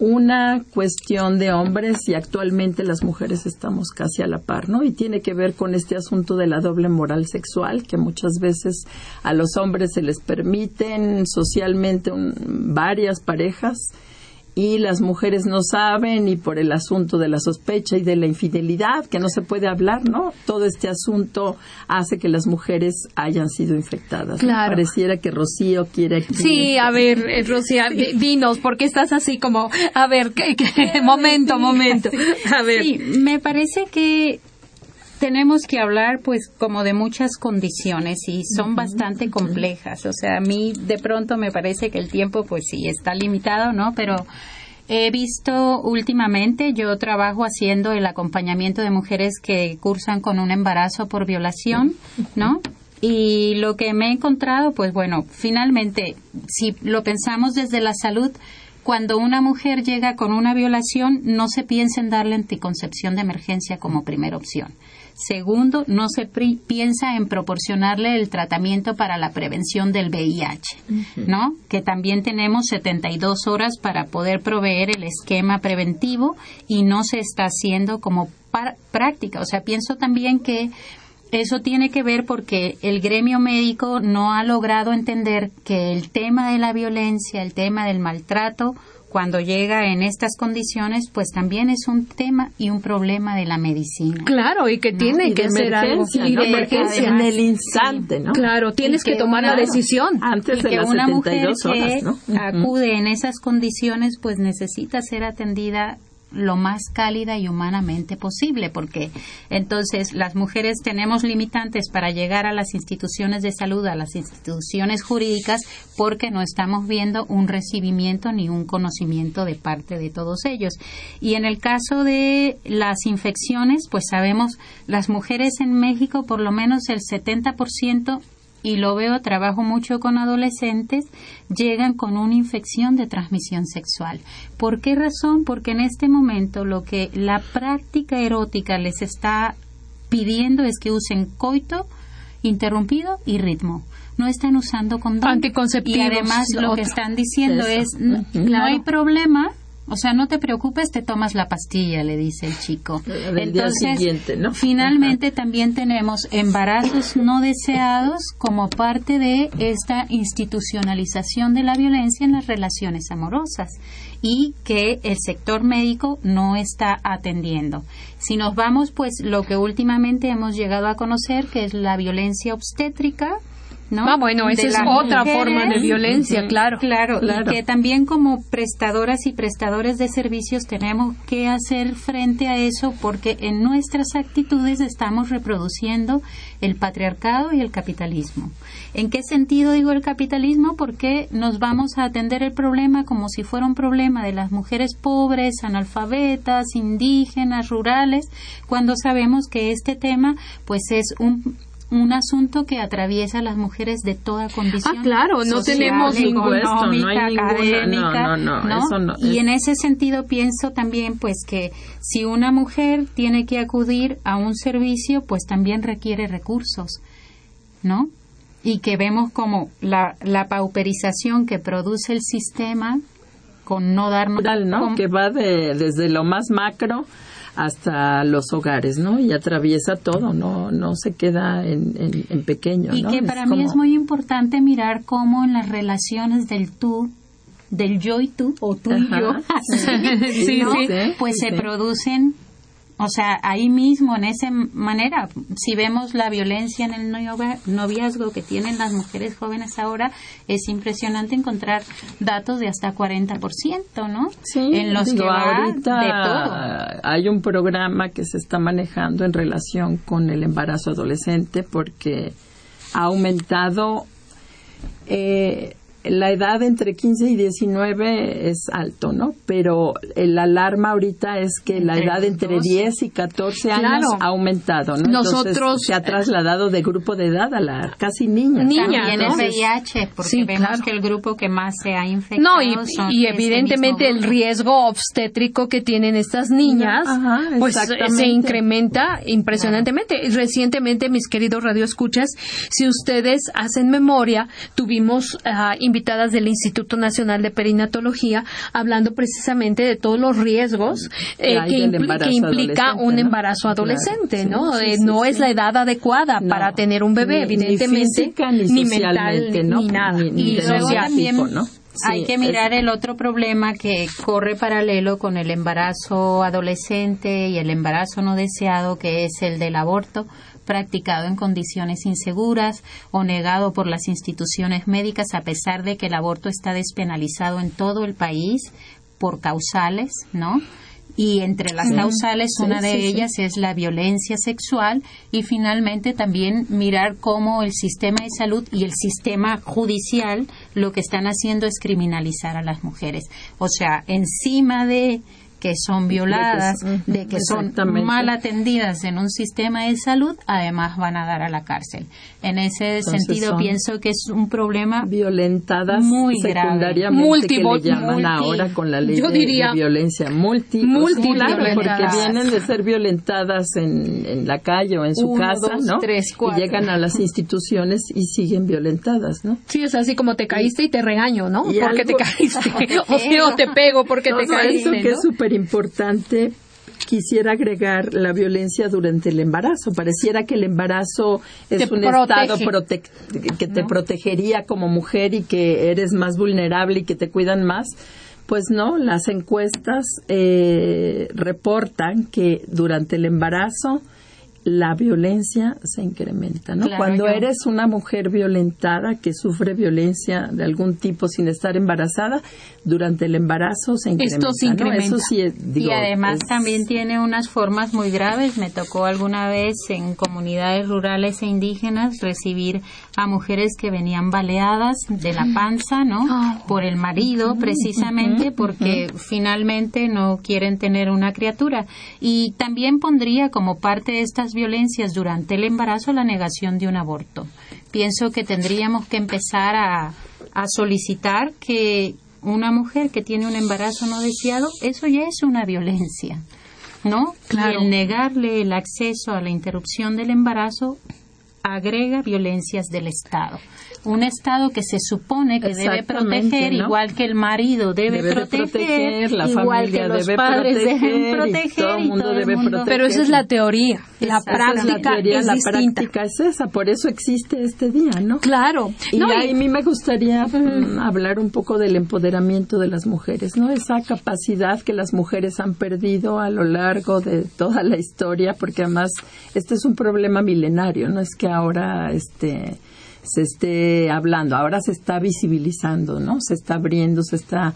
una cuestión de hombres y actualmente las mujeres estamos casi a la par, ¿no? Y tiene que ver con este asunto de la doble moral sexual, que muchas veces a los hombres se les permiten socialmente varias parejas y las mujeres no saben y por el asunto de la sospecha y de la infidelidad que no se puede hablar, ¿no? Todo este asunto hace que las mujeres hayan sido infectadas. Claro. Pareciera que Rocío quiere. Sí, a ver, eh, Rocío, dinos, porque estás así como, a ver, ¿qué, momento, momento. A ver. Sí, me parece que tenemos que hablar pues como de muchas condiciones y son bastante complejas. O sea, a mí de pronto me parece que el tiempo pues sí está limitado, ¿no? Pero he visto últimamente, yo trabajo haciendo el acompañamiento de mujeres que cursan con un embarazo por violación, ¿no? Y lo que me he encontrado, pues bueno, finalmente, si lo pensamos desde la salud, cuando una mujer llega con una violación, no se piensa en darle anticoncepción de emergencia como primera opción Segundo, no se piensa en proporcionarle el tratamiento para la prevención del VIH, ¿no? Que también tenemos 72 horas para poder proveer el esquema preventivo y no se está haciendo como práctica. O sea, pienso también que eso tiene que ver porque el gremio médico no ha logrado entender que el tema de la violencia, el tema del maltrato, cuando llega en estas condiciones, pues también es un tema y un problema de la medicina. Claro, y que tiene que ser algo y de emergencia en el instante, ¿no? Claro, tienes que, tomar la decisión. Antes de que las una 72 mujer horas, que acude en esas condiciones, pues necesita ser atendida lo más cálida y humanamente posible, porque entonces las mujeres tenemos limitantes para llegar a las instituciones de salud, a las instituciones jurídicas, porque no estamos viendo un recibimiento ni un conocimiento de parte de todos ellos. Y en el caso de las infecciones, pues sabemos, las mujeres en México, por lo menos el 70% y lo veo, trabajo mucho con adolescentes, llegan con una infección de transmisión sexual. ¿Por qué razón? Porque en este momento lo que la práctica erótica les está pidiendo es que usen coito interrumpido y ritmo. No están usando condón. Anticonceptivos. Y además lo que están diciendo es, no hay problema, o sea, no te preocupes, te tomas la pastilla, le dice el chico. Entonces, siguiente, ¿no? finalmente también tenemos embarazos no deseados como parte de esta institucionalización de la violencia en las relaciones amorosas y que el sector médico no está atendiendo. Si nos vamos, pues lo que últimamente hemos llegado a conocer, que es la violencia obstétrica, ¿no? Ah, bueno, esa es otra forma de violencia, claro. claro. y que también como prestadoras y prestadores de servicios tenemos que hacer frente a eso porque en nuestras actitudes estamos reproduciendo el patriarcado y el capitalismo. ¿En qué sentido digo el capitalismo? Porque nos vamos a atender el problema como si fuera un problema de las mujeres pobres, analfabetas, indígenas, rurales, cuando sabemos que este tema pues es un un asunto que atraviesa a las mujeres de toda condición. Ah, claro, no tenemos ningún académica, no, no, no, Y en ese sentido pienso también pues que si una mujer tiene que acudir a un servicio, pues también requiere recursos, ¿no? Y que vemos como la, la pauperización que produce el sistema con no darnos... ¿no? Que va de, desde lo más macro hasta los hogares, ¿no? Y atraviesa todo, no, no se queda en, en, pequeño. Y que para mí es muy importante mirar cómo en las relaciones del tú del yo y tú o tú y yo sí, pues se producen o sea, ahí mismo, en esa manera, si vemos la violencia en el noviazgo que tienen las mujeres jóvenes ahora, es impresionante encontrar datos de hasta 40%, ¿no? Sí, en los que va ahorita de todo. Hay un programa que se está manejando en relación con el embarazo adolescente porque ha aumentado eh, la edad entre 15 y 19 es alto, ¿no? Pero el alarma ahorita es que la edad entre 10 y 14 años ha aumentado, ¿no? Nosotros se ha trasladado de grupo de edad a la casi niña. Niña, También el VIH, porque vemos que el grupo que más se ha infectado No, y, evidentemente el riesgo obstétrico que tienen estas niñas, pues se incrementa impresionantemente. Recientemente, mis queridos radioescuchas, si ustedes hacen memoria, tuvimos uh, invitadas del Instituto Nacional de Perinatología hablando precisamente de todos los riesgos eh, que, implica un embarazo adolescente, ¿no? Eh, no es la edad adecuada para tener un bebé, evidentemente, ni, mental, ni nada. y luego también hay que mirar el otro problema que corre paralelo con el embarazo adolescente y el embarazo no deseado, que es el del aborto practicado en condiciones inseguras o negado por las instituciones médicas a pesar de que el aborto está despenalizado en todo el país por causales, ¿no? y entre las causales una de ellas es la violencia sexual y finalmente también mirar cómo el sistema de salud y el sistema judicial lo que están haciendo es criminalizar a las mujeres. O sea, encima de que son violadas, de que, son mal atendidas en un sistema de salud, además van a dar a la cárcel. En ese sentido pienso que es un problema violentadas muy grave, multi, que le llaman ahora con la ley de, violencia multi, porque vienen de ser violentadas en, la calle o en su casa, ¿no? y llegan a las instituciones y siguen violentadas, ¿no? Sí, es así como te caíste y te regaño, ¿no? porque te caíste, o, te pego porque te caíste, que es súper importante quisiera agregar la violencia durante el embarazo. Pareciera que el embarazo es un estado que te protegería como mujer y que eres más vulnerable y que te cuidan más. Pues no, las encuestas eh, reportan que durante el embarazo la violencia se incrementa, ¿no? Cuando eres una mujer violentada que sufre violencia de algún tipo sin estar embarazada, durante el embarazo se incrementa. Esto se incrementa. y además también tiene unas formas muy graves. Me tocó alguna vez en comunidades rurales e indígenas recibir a mujeres que venían baleadas de la panza, ¿no? Por el marido, precisamente porque finalmente no quieren tener una criatura. Y también pondría como parte de estas violencias durante el embarazo la negación de un aborto. Pienso que tendríamos que empezar a, a solicitar que una mujer que tiene un embarazo no deseado, eso ya es una violencia. ¿no? Claro. Y el negarle el acceso a la interrupción del embarazo agrega violencias del Estado un Estado que se supone que debe proteger, igual que el marido debe, proteger, la igual que los padres deben proteger, todo, mundo debe proteger. Pero esa es la teoría, la práctica es, la práctica es esa, por eso existe este día, ¿no? Claro. Y a mí me gustaría mm, hablar un poco del empoderamiento de las mujeres, ¿no? Esa capacidad que las mujeres han perdido a lo largo de toda la historia, porque además este es un problema milenario, no es que ahora este se esté hablando, ahora se está visibilizando, ¿no? Se está abriendo, se está...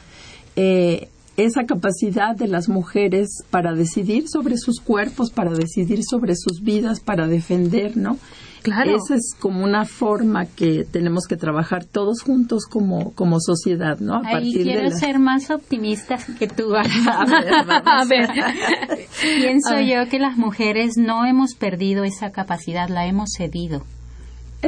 Eh, esa capacidad de las mujeres para decidir sobre sus cuerpos, para decidir sobre sus vidas, para defender, ¿no? Claro. Esa es como una forma que tenemos que trabajar todos juntos como, como sociedad, ¿no? A Ahí quiero ser más optimista que tú. a ver, Pienso yo que las mujeres no hemos perdido esa capacidad, la hemos cedido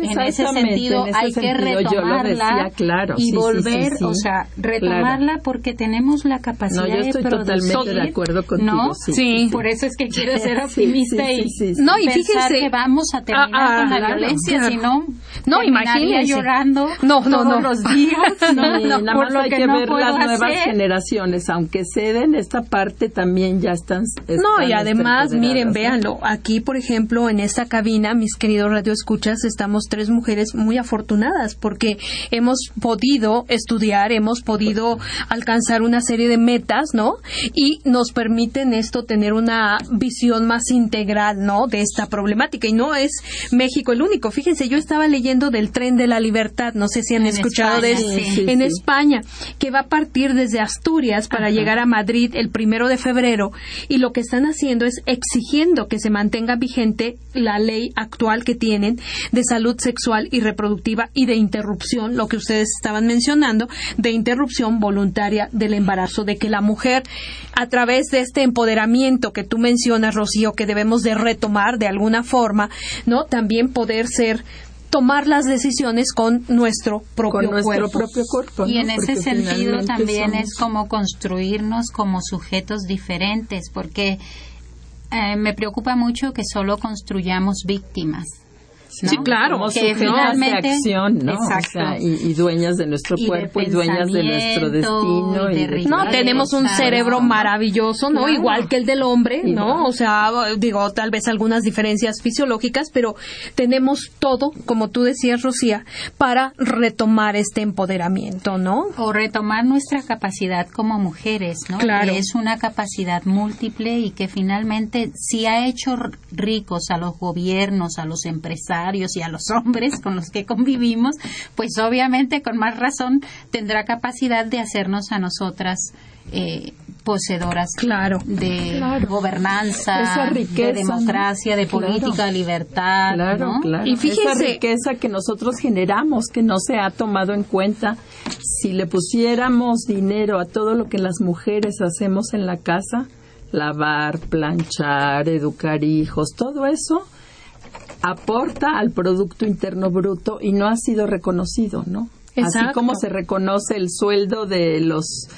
en ese sentido hay que retomarla y volver, o sea, retomarla porque tenemos la capacidad no, yo estoy totalmente de acuerdo contigo. ¿no? Sí. Por eso es que quiero ser optimista y no y pensar que vamos a terminar ah, con la violencia, si no, no imagínese llorando no, no, todos los días. no, no, nada más hay que, ver las nuevas generaciones, aunque ceden esta parte también ya están. no y además miren, véanlo, aquí por ejemplo en esta cabina, mis queridos radioescuchas, estamos tres mujeres muy afortunadas porque hemos podido estudiar, hemos podido alcanzar una serie de metas, ¿no? Y nos permiten esto tener una visión más integral, ¿no? De esta problemática. Y no es México el único. Fíjense, yo estaba leyendo del tren de la libertad, no sé si han escuchado de eso, en España, que va a partir desde Asturias para llegar a Madrid el primero de febrero. Y lo que están haciendo es exigiendo que se mantenga vigente la ley actual que tienen de salud sexual y reproductiva y de interrupción, lo que ustedes estaban mencionando, de interrupción voluntaria del embarazo, de que la mujer, a través de este empoderamiento que tú mencionas, Rocío, que debemos de retomar de alguna forma, ¿no? También poder ser tomar las decisiones con nuestro propio nuestro propio cuerpo. Y en ese sentido también es como construirnos como sujetos diferentes, porque eh, me preocupa mucho que solo construyamos víctimas Sí, claro. Como que finalmente, de acción, ¿no? y, dueñas de nuestro cuerpo y dueñas de nuestro destino. no, tenemos un cerebro maravilloso, ¿no? Igual que el del hombre, ¿no? O sea, digo, tal vez algunas diferencias fisiológicas, pero tenemos todo, como tú decías, Rocía, para retomar este empoderamiento, ¿no? O retomar nuestra capacidad como mujeres, ¿no? Claro. Que es una capacidad múltiple y que finalmente sí ha hecho ricos a los gobiernos, a los empresarios, y a los hombres con los que convivimos, pues obviamente con más razón tendrá capacidad de hacernos a nosotras eh, poseedoras claro. de gobernanza, de democracia, de política, de libertad. Claro, claro. Y fíjese, esa riqueza que nosotros generamos, que no se ha tomado en cuenta, si le pusiéramos dinero a todo lo que las mujeres hacemos en la casa, lavar, planchar, educar hijos, todo eso aporta al Producto Interno Bruto y no ha sido reconocido, ¿no? Así como se reconoce el sueldo de los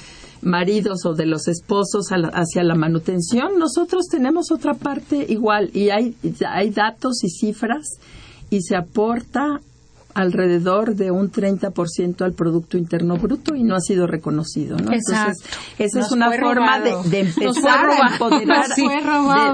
maridos o de los esposos hacia la manutención, nosotros tenemos otra parte igual y hay, hay datos y cifras y se aporta alrededor de un 30% al Producto Interno Bruto y no ha sido reconocido, ¿no? Entonces, esa es una forma de, empezar a empoderar,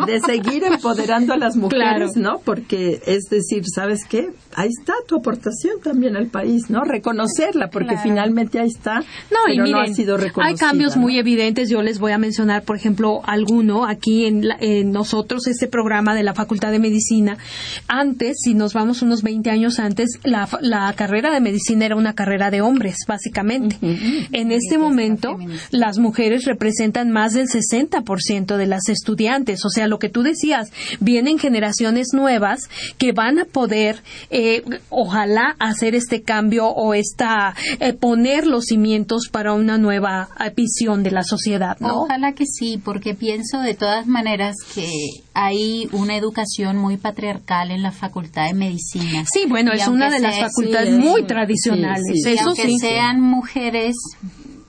de, seguir empoderando a las mujeres, ¿no? Porque es decir, ¿sabes qué? Ahí está tu aportación también al país, ¿no? Reconocerla, porque finalmente ahí está, no, pero no ha sido reconocida. Hay cambios muy evidentes, yo les voy a mencionar, por ejemplo, alguno aquí en, en nosotros, este programa de la Facultad de Medicina, antes, si nos vamos unos 20 años antes, la la carrera de medicina era una carrera de hombres, básicamente. En este momento, las mujeres representan más del 60% de las estudiantes. O sea, lo que tú decías, vienen generaciones nuevas que van a poder, eh, ojalá, hacer este cambio o esta, eh, poner los cimientos para una nueva visión de la sociedad, ¿no? Ojalá que sí, porque pienso de todas maneras que hay una educación muy patriarcal en la Facultad de Medicina. Sí, bueno, es una de las facultades muy tradicionales. Eso aunque sean mujeres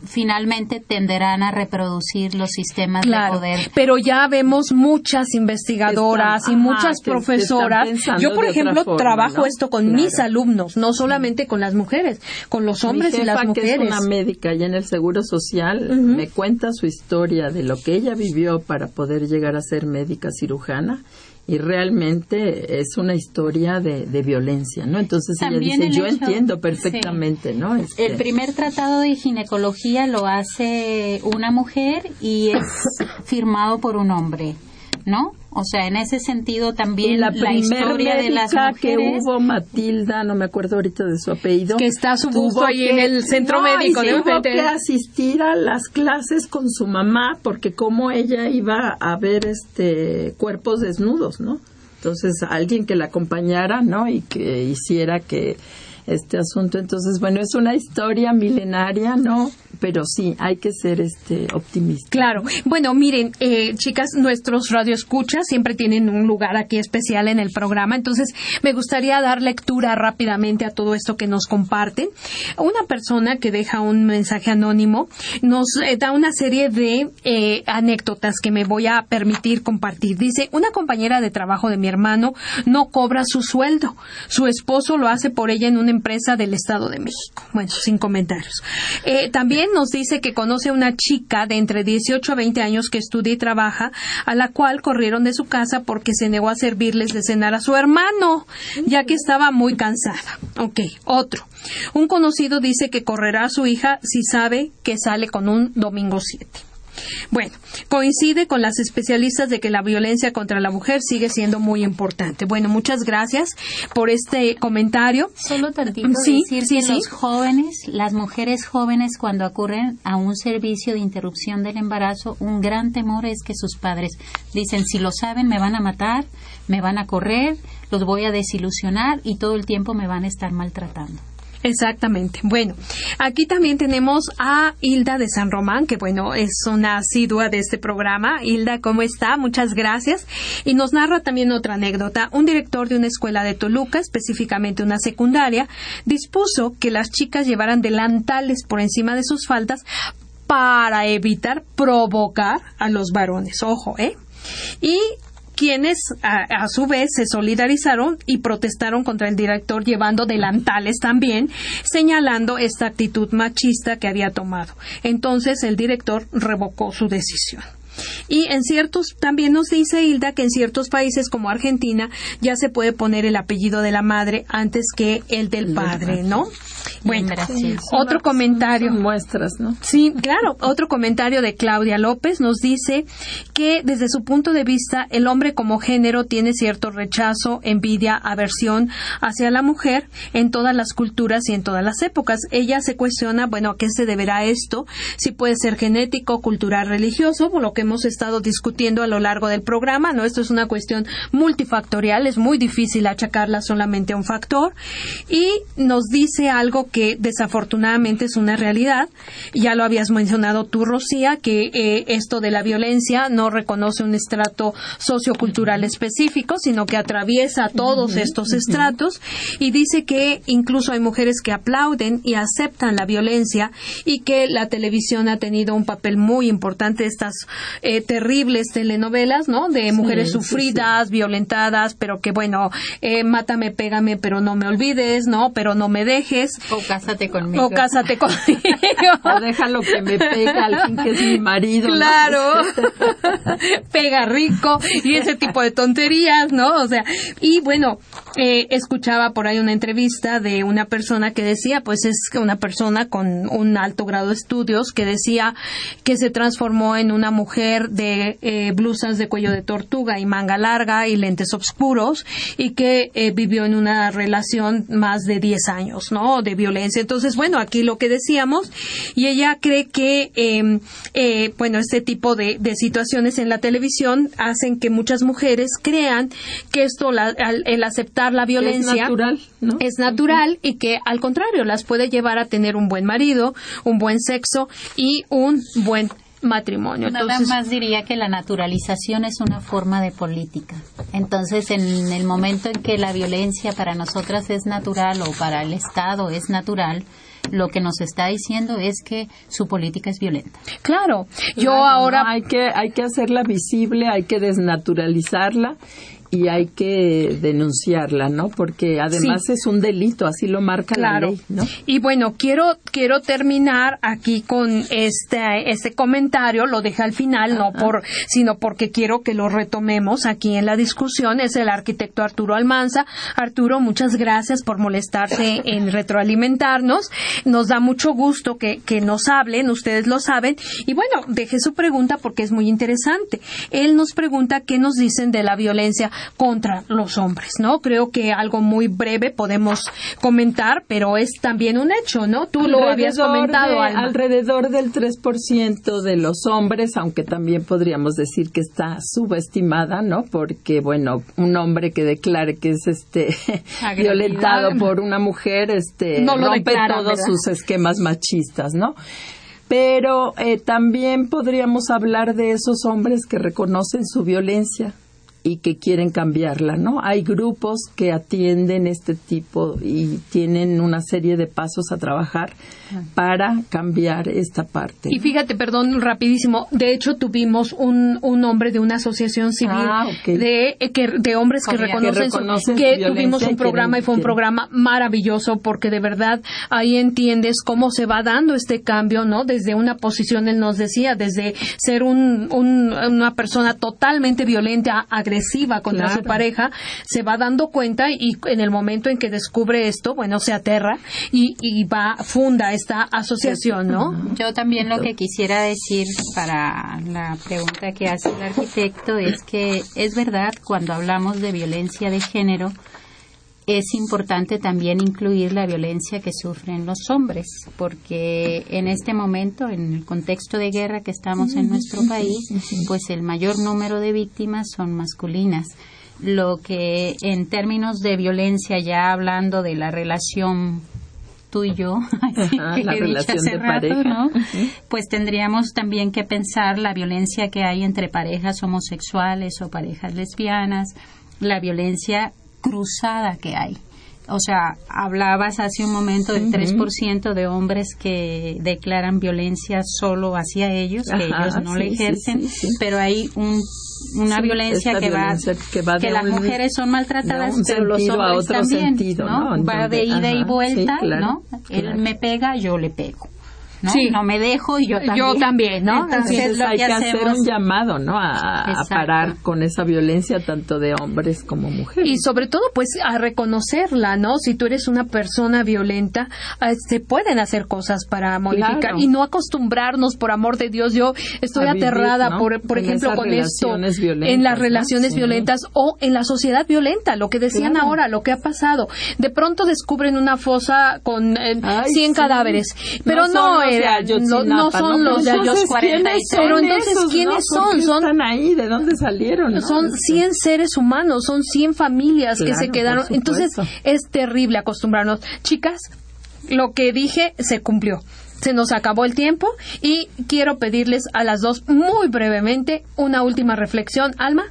finalmente tenderán a reproducir los sistemas de poder. Pero ya vemos muchas investigadoras y muchas profesoras. Yo, por ejemplo, trabajo esto con mis alumnos, no solamente con las mujeres, con los hombres y las mujeres. Que es una médica ya en el Seguro Social me cuenta su historia de lo que ella vivió para poder llegar a ser médica cirujana y realmente es una historia de, violencia, ¿no? Entonces ella dice, yo entiendo perfectamente, ¿no? Este el primer tratado de ginecología lo hace una mujer y es firmado por un hombre, ¿no? O sea, en ese sentido también la, la historia de las mujeres que hubo Matilda, no me acuerdo ahorita de su apellido, que está su busto ahí en el centro médico, y tuvo que asistir a las clases con su mamá porque como ella iba a ver este cuerpos desnudos, ¿no? Entonces, alguien que la acompañara, ¿no? Y que hiciera que este asunto. Entonces, bueno, es una historia milenaria, ¿no? Pero sí, hay que ser este optimista. Claro. Bueno, miren, eh, chicas, nuestros radioescuchas siempre tienen un lugar aquí especial en el programa, entonces me gustaría dar lectura rápidamente a todo esto que nos comparten. Una persona que deja un mensaje anónimo nos eh, da una serie de eh, anécdotas que me voy a permitir compartir. Dice, una compañera de trabajo de mi hermano no cobra su sueldo. Su esposo lo hace por ella en un empresa del Estado de México. Bueno, sin comentarios. Eh, nos dice que conoce a una chica de entre 18 a 20 años que estudia y trabaja, a la cual corrieron de su casa porque se negó a servirles de cenar a su hermano, ya que estaba muy cansada. Ok, otro. Un conocido dice que correrá a su hija si sabe que sale con un domingo 7. Bueno, coincide con las especialistas de que la violencia contra la mujer sigue siendo muy importante. Bueno, muchas gracias por este comentario. Solo tantito sí, decir que los jóvenes, las mujeres jóvenes cuando ocurren a un servicio de interrupción del embarazo, un gran temor es que sus padres dicen, si lo saben me van a matar, me van a correr, los voy a desilusionar y todo el tiempo me van a estar maltratando. Exactamente. Bueno, aquí también tenemos a Hilda de San Román, que bueno, es una asidua de este programa. Hilda, ¿cómo está? Muchas gracias. Y nos narra también otra anécdota. Un director de una escuela de Toluca, específicamente una secundaria, dispuso que las chicas llevaran delantales por encima de sus faltas para evitar provocar a los varones. Ojo, ¿eh? Y quienes a, su vez se solidarizaron y protestaron contra el director llevando delantales también, señalando esta actitud machista que había tomado. Entonces el director revocó su decisión. Y en ciertos, también nos dice Hilda que en ciertos países como Argentina ya se puede poner el apellido de la madre antes que el del padre, ¿no? Bueno, otro comentario. Muestras, ¿no? Sí, claro. Otro comentario de Claudia López nos dice que desde su punto de vista el hombre como género tiene cierto rechazo, envidia, aversión hacia la mujer en todas las culturas y en todas las épocas. Ella se cuestiona, bueno, ¿a qué se deberá esto? Si puede ser genético, cultural, religioso, por lo que hemos estado discutiendo a lo largo del programa, ¿no? Esto es una cuestión multifactorial, es muy difícil achacarla solamente a un factor y nos dice algo que desafortunadamente es una realidad. Ya lo habías mencionado tú, Rocía, que eh, esto de la violencia no reconoce un estrato sociocultural específico, sino que atraviesa todos estos estratos y dice que incluso hay mujeres que aplauden y aceptan la violencia y que la televisión ha tenido un papel muy importante estas eh, terribles telenovelas, ¿no? De mujeres sufridas, violentadas, pero que bueno, eh, mátame, pégame, pero no me olvides, ¿no? Pero no me dejes. O cásate conmigo. O cásate conmigo. o déjalo que me pega al fin que es mi marido. Claro. Pega rico y ese tipo de tonterías, ¿no? O sea, y bueno, eh, escuchaba por ahí una entrevista de una persona que decía, pues es una persona con un alto grado de estudios que decía que se transformó en una mujer de eh, blusas de cuello de tortuga y manga larga y lentes oscuros y que eh, vivió en una relación más de 10 años, ¿no? De violencia. Entonces, bueno, aquí lo que decíamos y ella cree que, em, bueno, este tipo de, situaciones en la televisión hacen que muchas mujeres crean que esto, el aceptar la violencia es natural, es natural y que al contrario las puede llevar a tener un buen marido, un buen sexo y un buen matrimonio. Nada más diría que la naturalización es una forma de política. Entonces, en el momento en que la violencia para nosotras es natural o para el Estado es natural, lo que nos está diciendo es que su política es violenta. Claro, yo ahora hay que hay que hacerla visible, hay que desnaturalizarla y hay que denunciarla, ¿no? Porque además es un delito, así lo marca la ley, ¿no? Y bueno, quiero quiero terminar aquí con este este comentario, lo dejé al final, no por sino porque quiero que lo retomemos aquí en la discusión, es el arquitecto Arturo Almanza. Arturo, muchas gracias por molestarse en retroalimentarnos. Nos da mucho gusto que, que nos hablen, ustedes lo saben. Y bueno, deje su pregunta porque es muy interesante. Él nos pregunta qué nos dicen de la violencia contra los hombres, ¿no? Creo que algo muy breve podemos comentar, pero es también un hecho, ¿no? Tú lo habías comentado, Alrededor del 3% de los hombres, aunque también podríamos decir que está subestimada, ¿no? Porque, bueno, un hombre que declare que es este violentado por una mujer, este, no rompe todos sus esquemas machistas, ¿no? pero eh, también podríamos hablar de esos hombres que reconocen su violencia, y que quieren cambiarla, ¿no? Hay grupos que atienden este tipo y tienen una serie de pasos a trabajar para cambiar esta parte. Y fíjate, perdón, rapidísimo, de hecho tuvimos un, un hombre de una asociación civil ah, de, eh, que, de hombres que reconocen, que, tuvimos un programa y fue un programa maravilloso porque de verdad ahí entiendes cómo se va dando este cambio, ¿no? Desde una posición, él nos decía, desde ser un, una persona totalmente violenta, agresiva, agresiva contra su pareja, se va dando cuenta y en el momento en que descubre esto, bueno, se aterra y, y va, funda esta asociación, ¿no? Yo también lo que quisiera decir para la pregunta que hace el arquitecto es que es verdad cuando hablamos de violencia de género, es importante también incluir la violencia que sufren los hombres, porque en este momento, en el contexto de guerra que estamos en nuestro país, pues el mayor número de víctimas son masculinas. Lo que en términos de violencia, ya hablando de la relación tú y yo, la relación de pareja. pues tendríamos también que pensar la violencia que hay entre parejas homosexuales o parejas lesbianas, la violencia cruzada que hay. O sea, hablabas hace un momento del 3% de hombres que declaran violencia solo hacia ellos, que ellos no le ejercen, pero hay un, una violencia que, va, que, las mujeres son maltratadas, pero los hombres también, ¿no? Va de ida y vuelta, ¿no? Él me pega, yo le pego. ¿No? Sí. No me dejo y yo también. Yo también, ¿no? Entonces, lo hay que hacer hacemos- un llamado, ¿no? A, parar con esa violencia tanto de hombres como mujeres. Y sobre todo, pues, a reconocerla, ¿no? Si tú eres una persona violenta, eh, se pueden hacer cosas para modificar Claro. y no acostumbrarnos, por amor de Dios. Yo estoy vivir, aterrada, ¿no? por, por En ejemplo, con esto, relaciones violentas, en las ¿no? relaciones Sí. violentas o en la sociedad violenta, lo que decían Claro. ahora, lo que ha pasado. De pronto descubren una fosa con eh, Ay, 100 sí. cadáveres, pero son no, no, no son los de Pero entonces, Ayos 43. Pero entonces, esos, ¿quiénes son? Son están ahí? ¿De dónde salieron? son Este, 100 seres humanos, son 100 familias que se quedaron. Entonces es terrible acostumbrarnos. Chicas, lo que dije se cumplió. Se nos acabó el tiempo y quiero pedirles a las dos muy brevemente una última reflexión. Alma.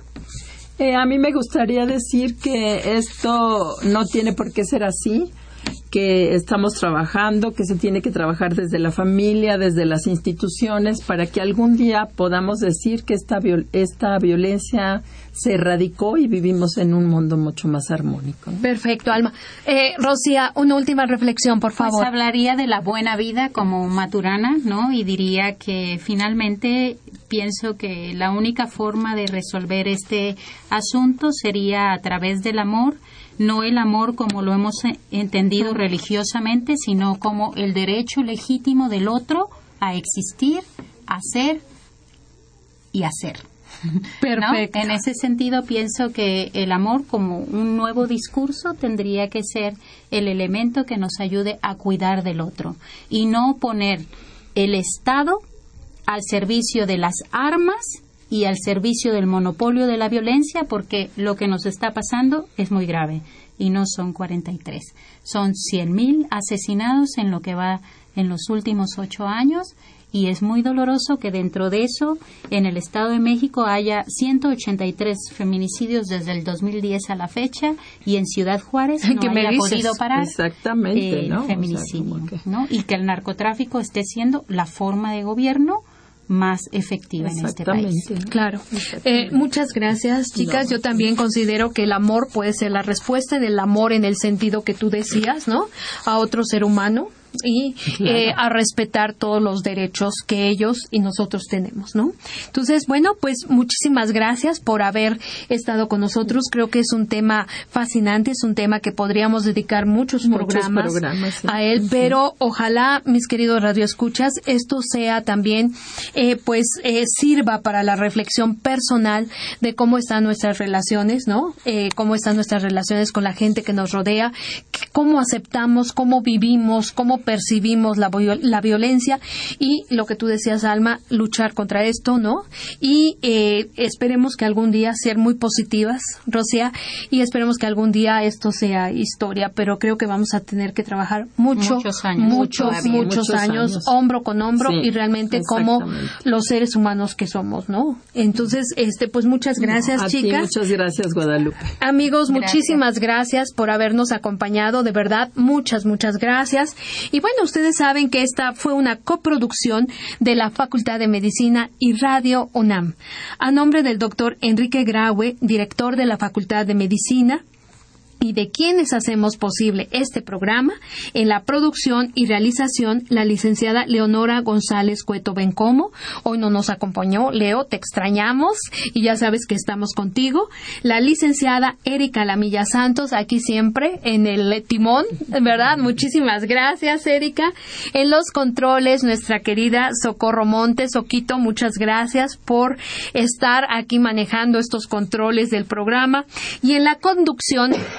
Eh, a mí me gustaría decir que esto no tiene por qué ser así, que estamos trabajando, que se tiene que trabajar desde la familia, desde las instituciones, para que algún día podamos decir que esta, viol- esta violencia se erradicó y vivimos en un mundo mucho más armónico. ¿no? Perfecto, Alma. Eh, Rocía, una última reflexión, por Pues favor. hablaría de la buena vida como maturana, ¿no? Y diría que finalmente pienso que la única forma de resolver este asunto sería a través del amor, no el amor como lo hemos eh, entendido religiosamente, sino como el derecho legítimo del otro a existir, a ser y a ser. ¿no? Perfecto. En ese sentido, pienso que el amor como un nuevo discurso tendría que ser el elemento que nos ayude a cuidar del otro y no poner el Estado al servicio de las armas y al servicio del monopolio de la violencia porque lo que nos está pasando es muy grave y no son 43. Son 100.000 asesinados en lo que va en los últimos ocho años y es muy doloroso que dentro de eso en el Estado de México haya 183 feminicidios desde el 2010 a la fecha y en Ciudad Juárez no ¿Qué me haya podido parar Exactamente, el ¿no? O sea, feminicidio, que- ¿no? Y que el narcotráfico esté siendo la forma de gobierno más efectiva en este país. Claro. Eh, muchas gracias, chicas. Yo también considero que el amor puede ser la respuesta en el amor en el sentido que tú decías, ¿no? A otro ser humano y eh, a respetar todos los derechos que ellos y nosotros tenemos, ¿no? Entonces, bueno, pues muchísimas gracias por haber estado con nosotros. Creo que es un tema fascinante, es un tema que podríamos dedicar muchos, Muchos programas, programas, sí. a él, pero ojalá, mis queridos radioescuchas, esto sea también, eh, pues, eh, sirva para la reflexión personal de cómo están nuestras relaciones, ¿no? Eh, cómo están nuestras relaciones con la gente que nos rodea, cómo aceptamos, cómo vivimos, cómo percibimos la, viol- la violencia y lo que tú decías, Alma, luchar contra esto, ¿no? Y eh, esperemos que algún día ser muy positivas, Rosia, y esperemos que algún día esto sea historia, pero creo que vamos a tener que trabajar mucho, Muchos años, muchos, muchos, Muchos años, años. hombro con hombro Sí, y realmente como los seres humanos que somos, ¿no? Entonces, este, pues muchas gracias, A ti, chicas. muchas gracias, Guadalupe. Amigos, Gracias. muchísimas gracias por habernos acompañado, de verdad, muchas, muchas gracias. Y bueno, ustedes saben que esta fue una coproducción de la Facultad de Medicina y Radio UNAM. A nombre del doctor Enrique Graue, director de la Facultad de Medicina, y de quienes hacemos posible este programa, en la producción y realización, la licenciada Leonora González Cueto Bencomo. Hoy no nos acompañó, Leo, te extrañamos y ya sabes que estamos contigo. La licenciada Erika Lamilla Santos, aquí siempre en el timón, ¿verdad? Muchísimas gracias, Erika. En los controles, nuestra querida Socorro Montes, Soquito, muchas gracias por estar aquí manejando estos controles del programa. Y en la conducción,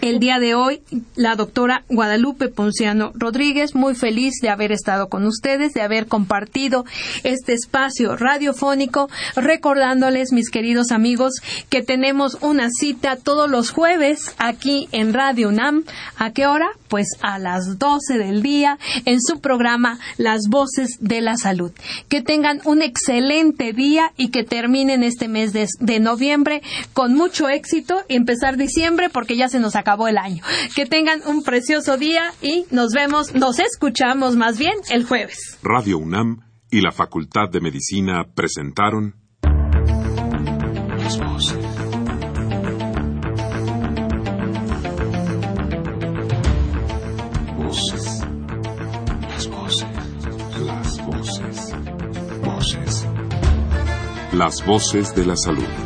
el día de hoy, la doctora Guadalupe Ponciano Rodríguez, muy feliz de haber estado con ustedes, de haber compartido este espacio radiofónico, recordándoles, mis queridos amigos, que tenemos una cita todos los jueves aquí en Radio UNAM. ¿A qué hora? Pues a las 12 del día en su programa Las Voces de la Salud. Que tengan un excelente día y que terminen este mes de, de noviembre con mucho éxito y empezar diciembre porque ya se nos acabó el año. Que tengan un precioso día y nos vemos, nos escuchamos más bien el jueves. Radio UNAM y la Facultad de Medicina presentaron Las voces. Las voces. las Voces. Voces. Las voces de la salud.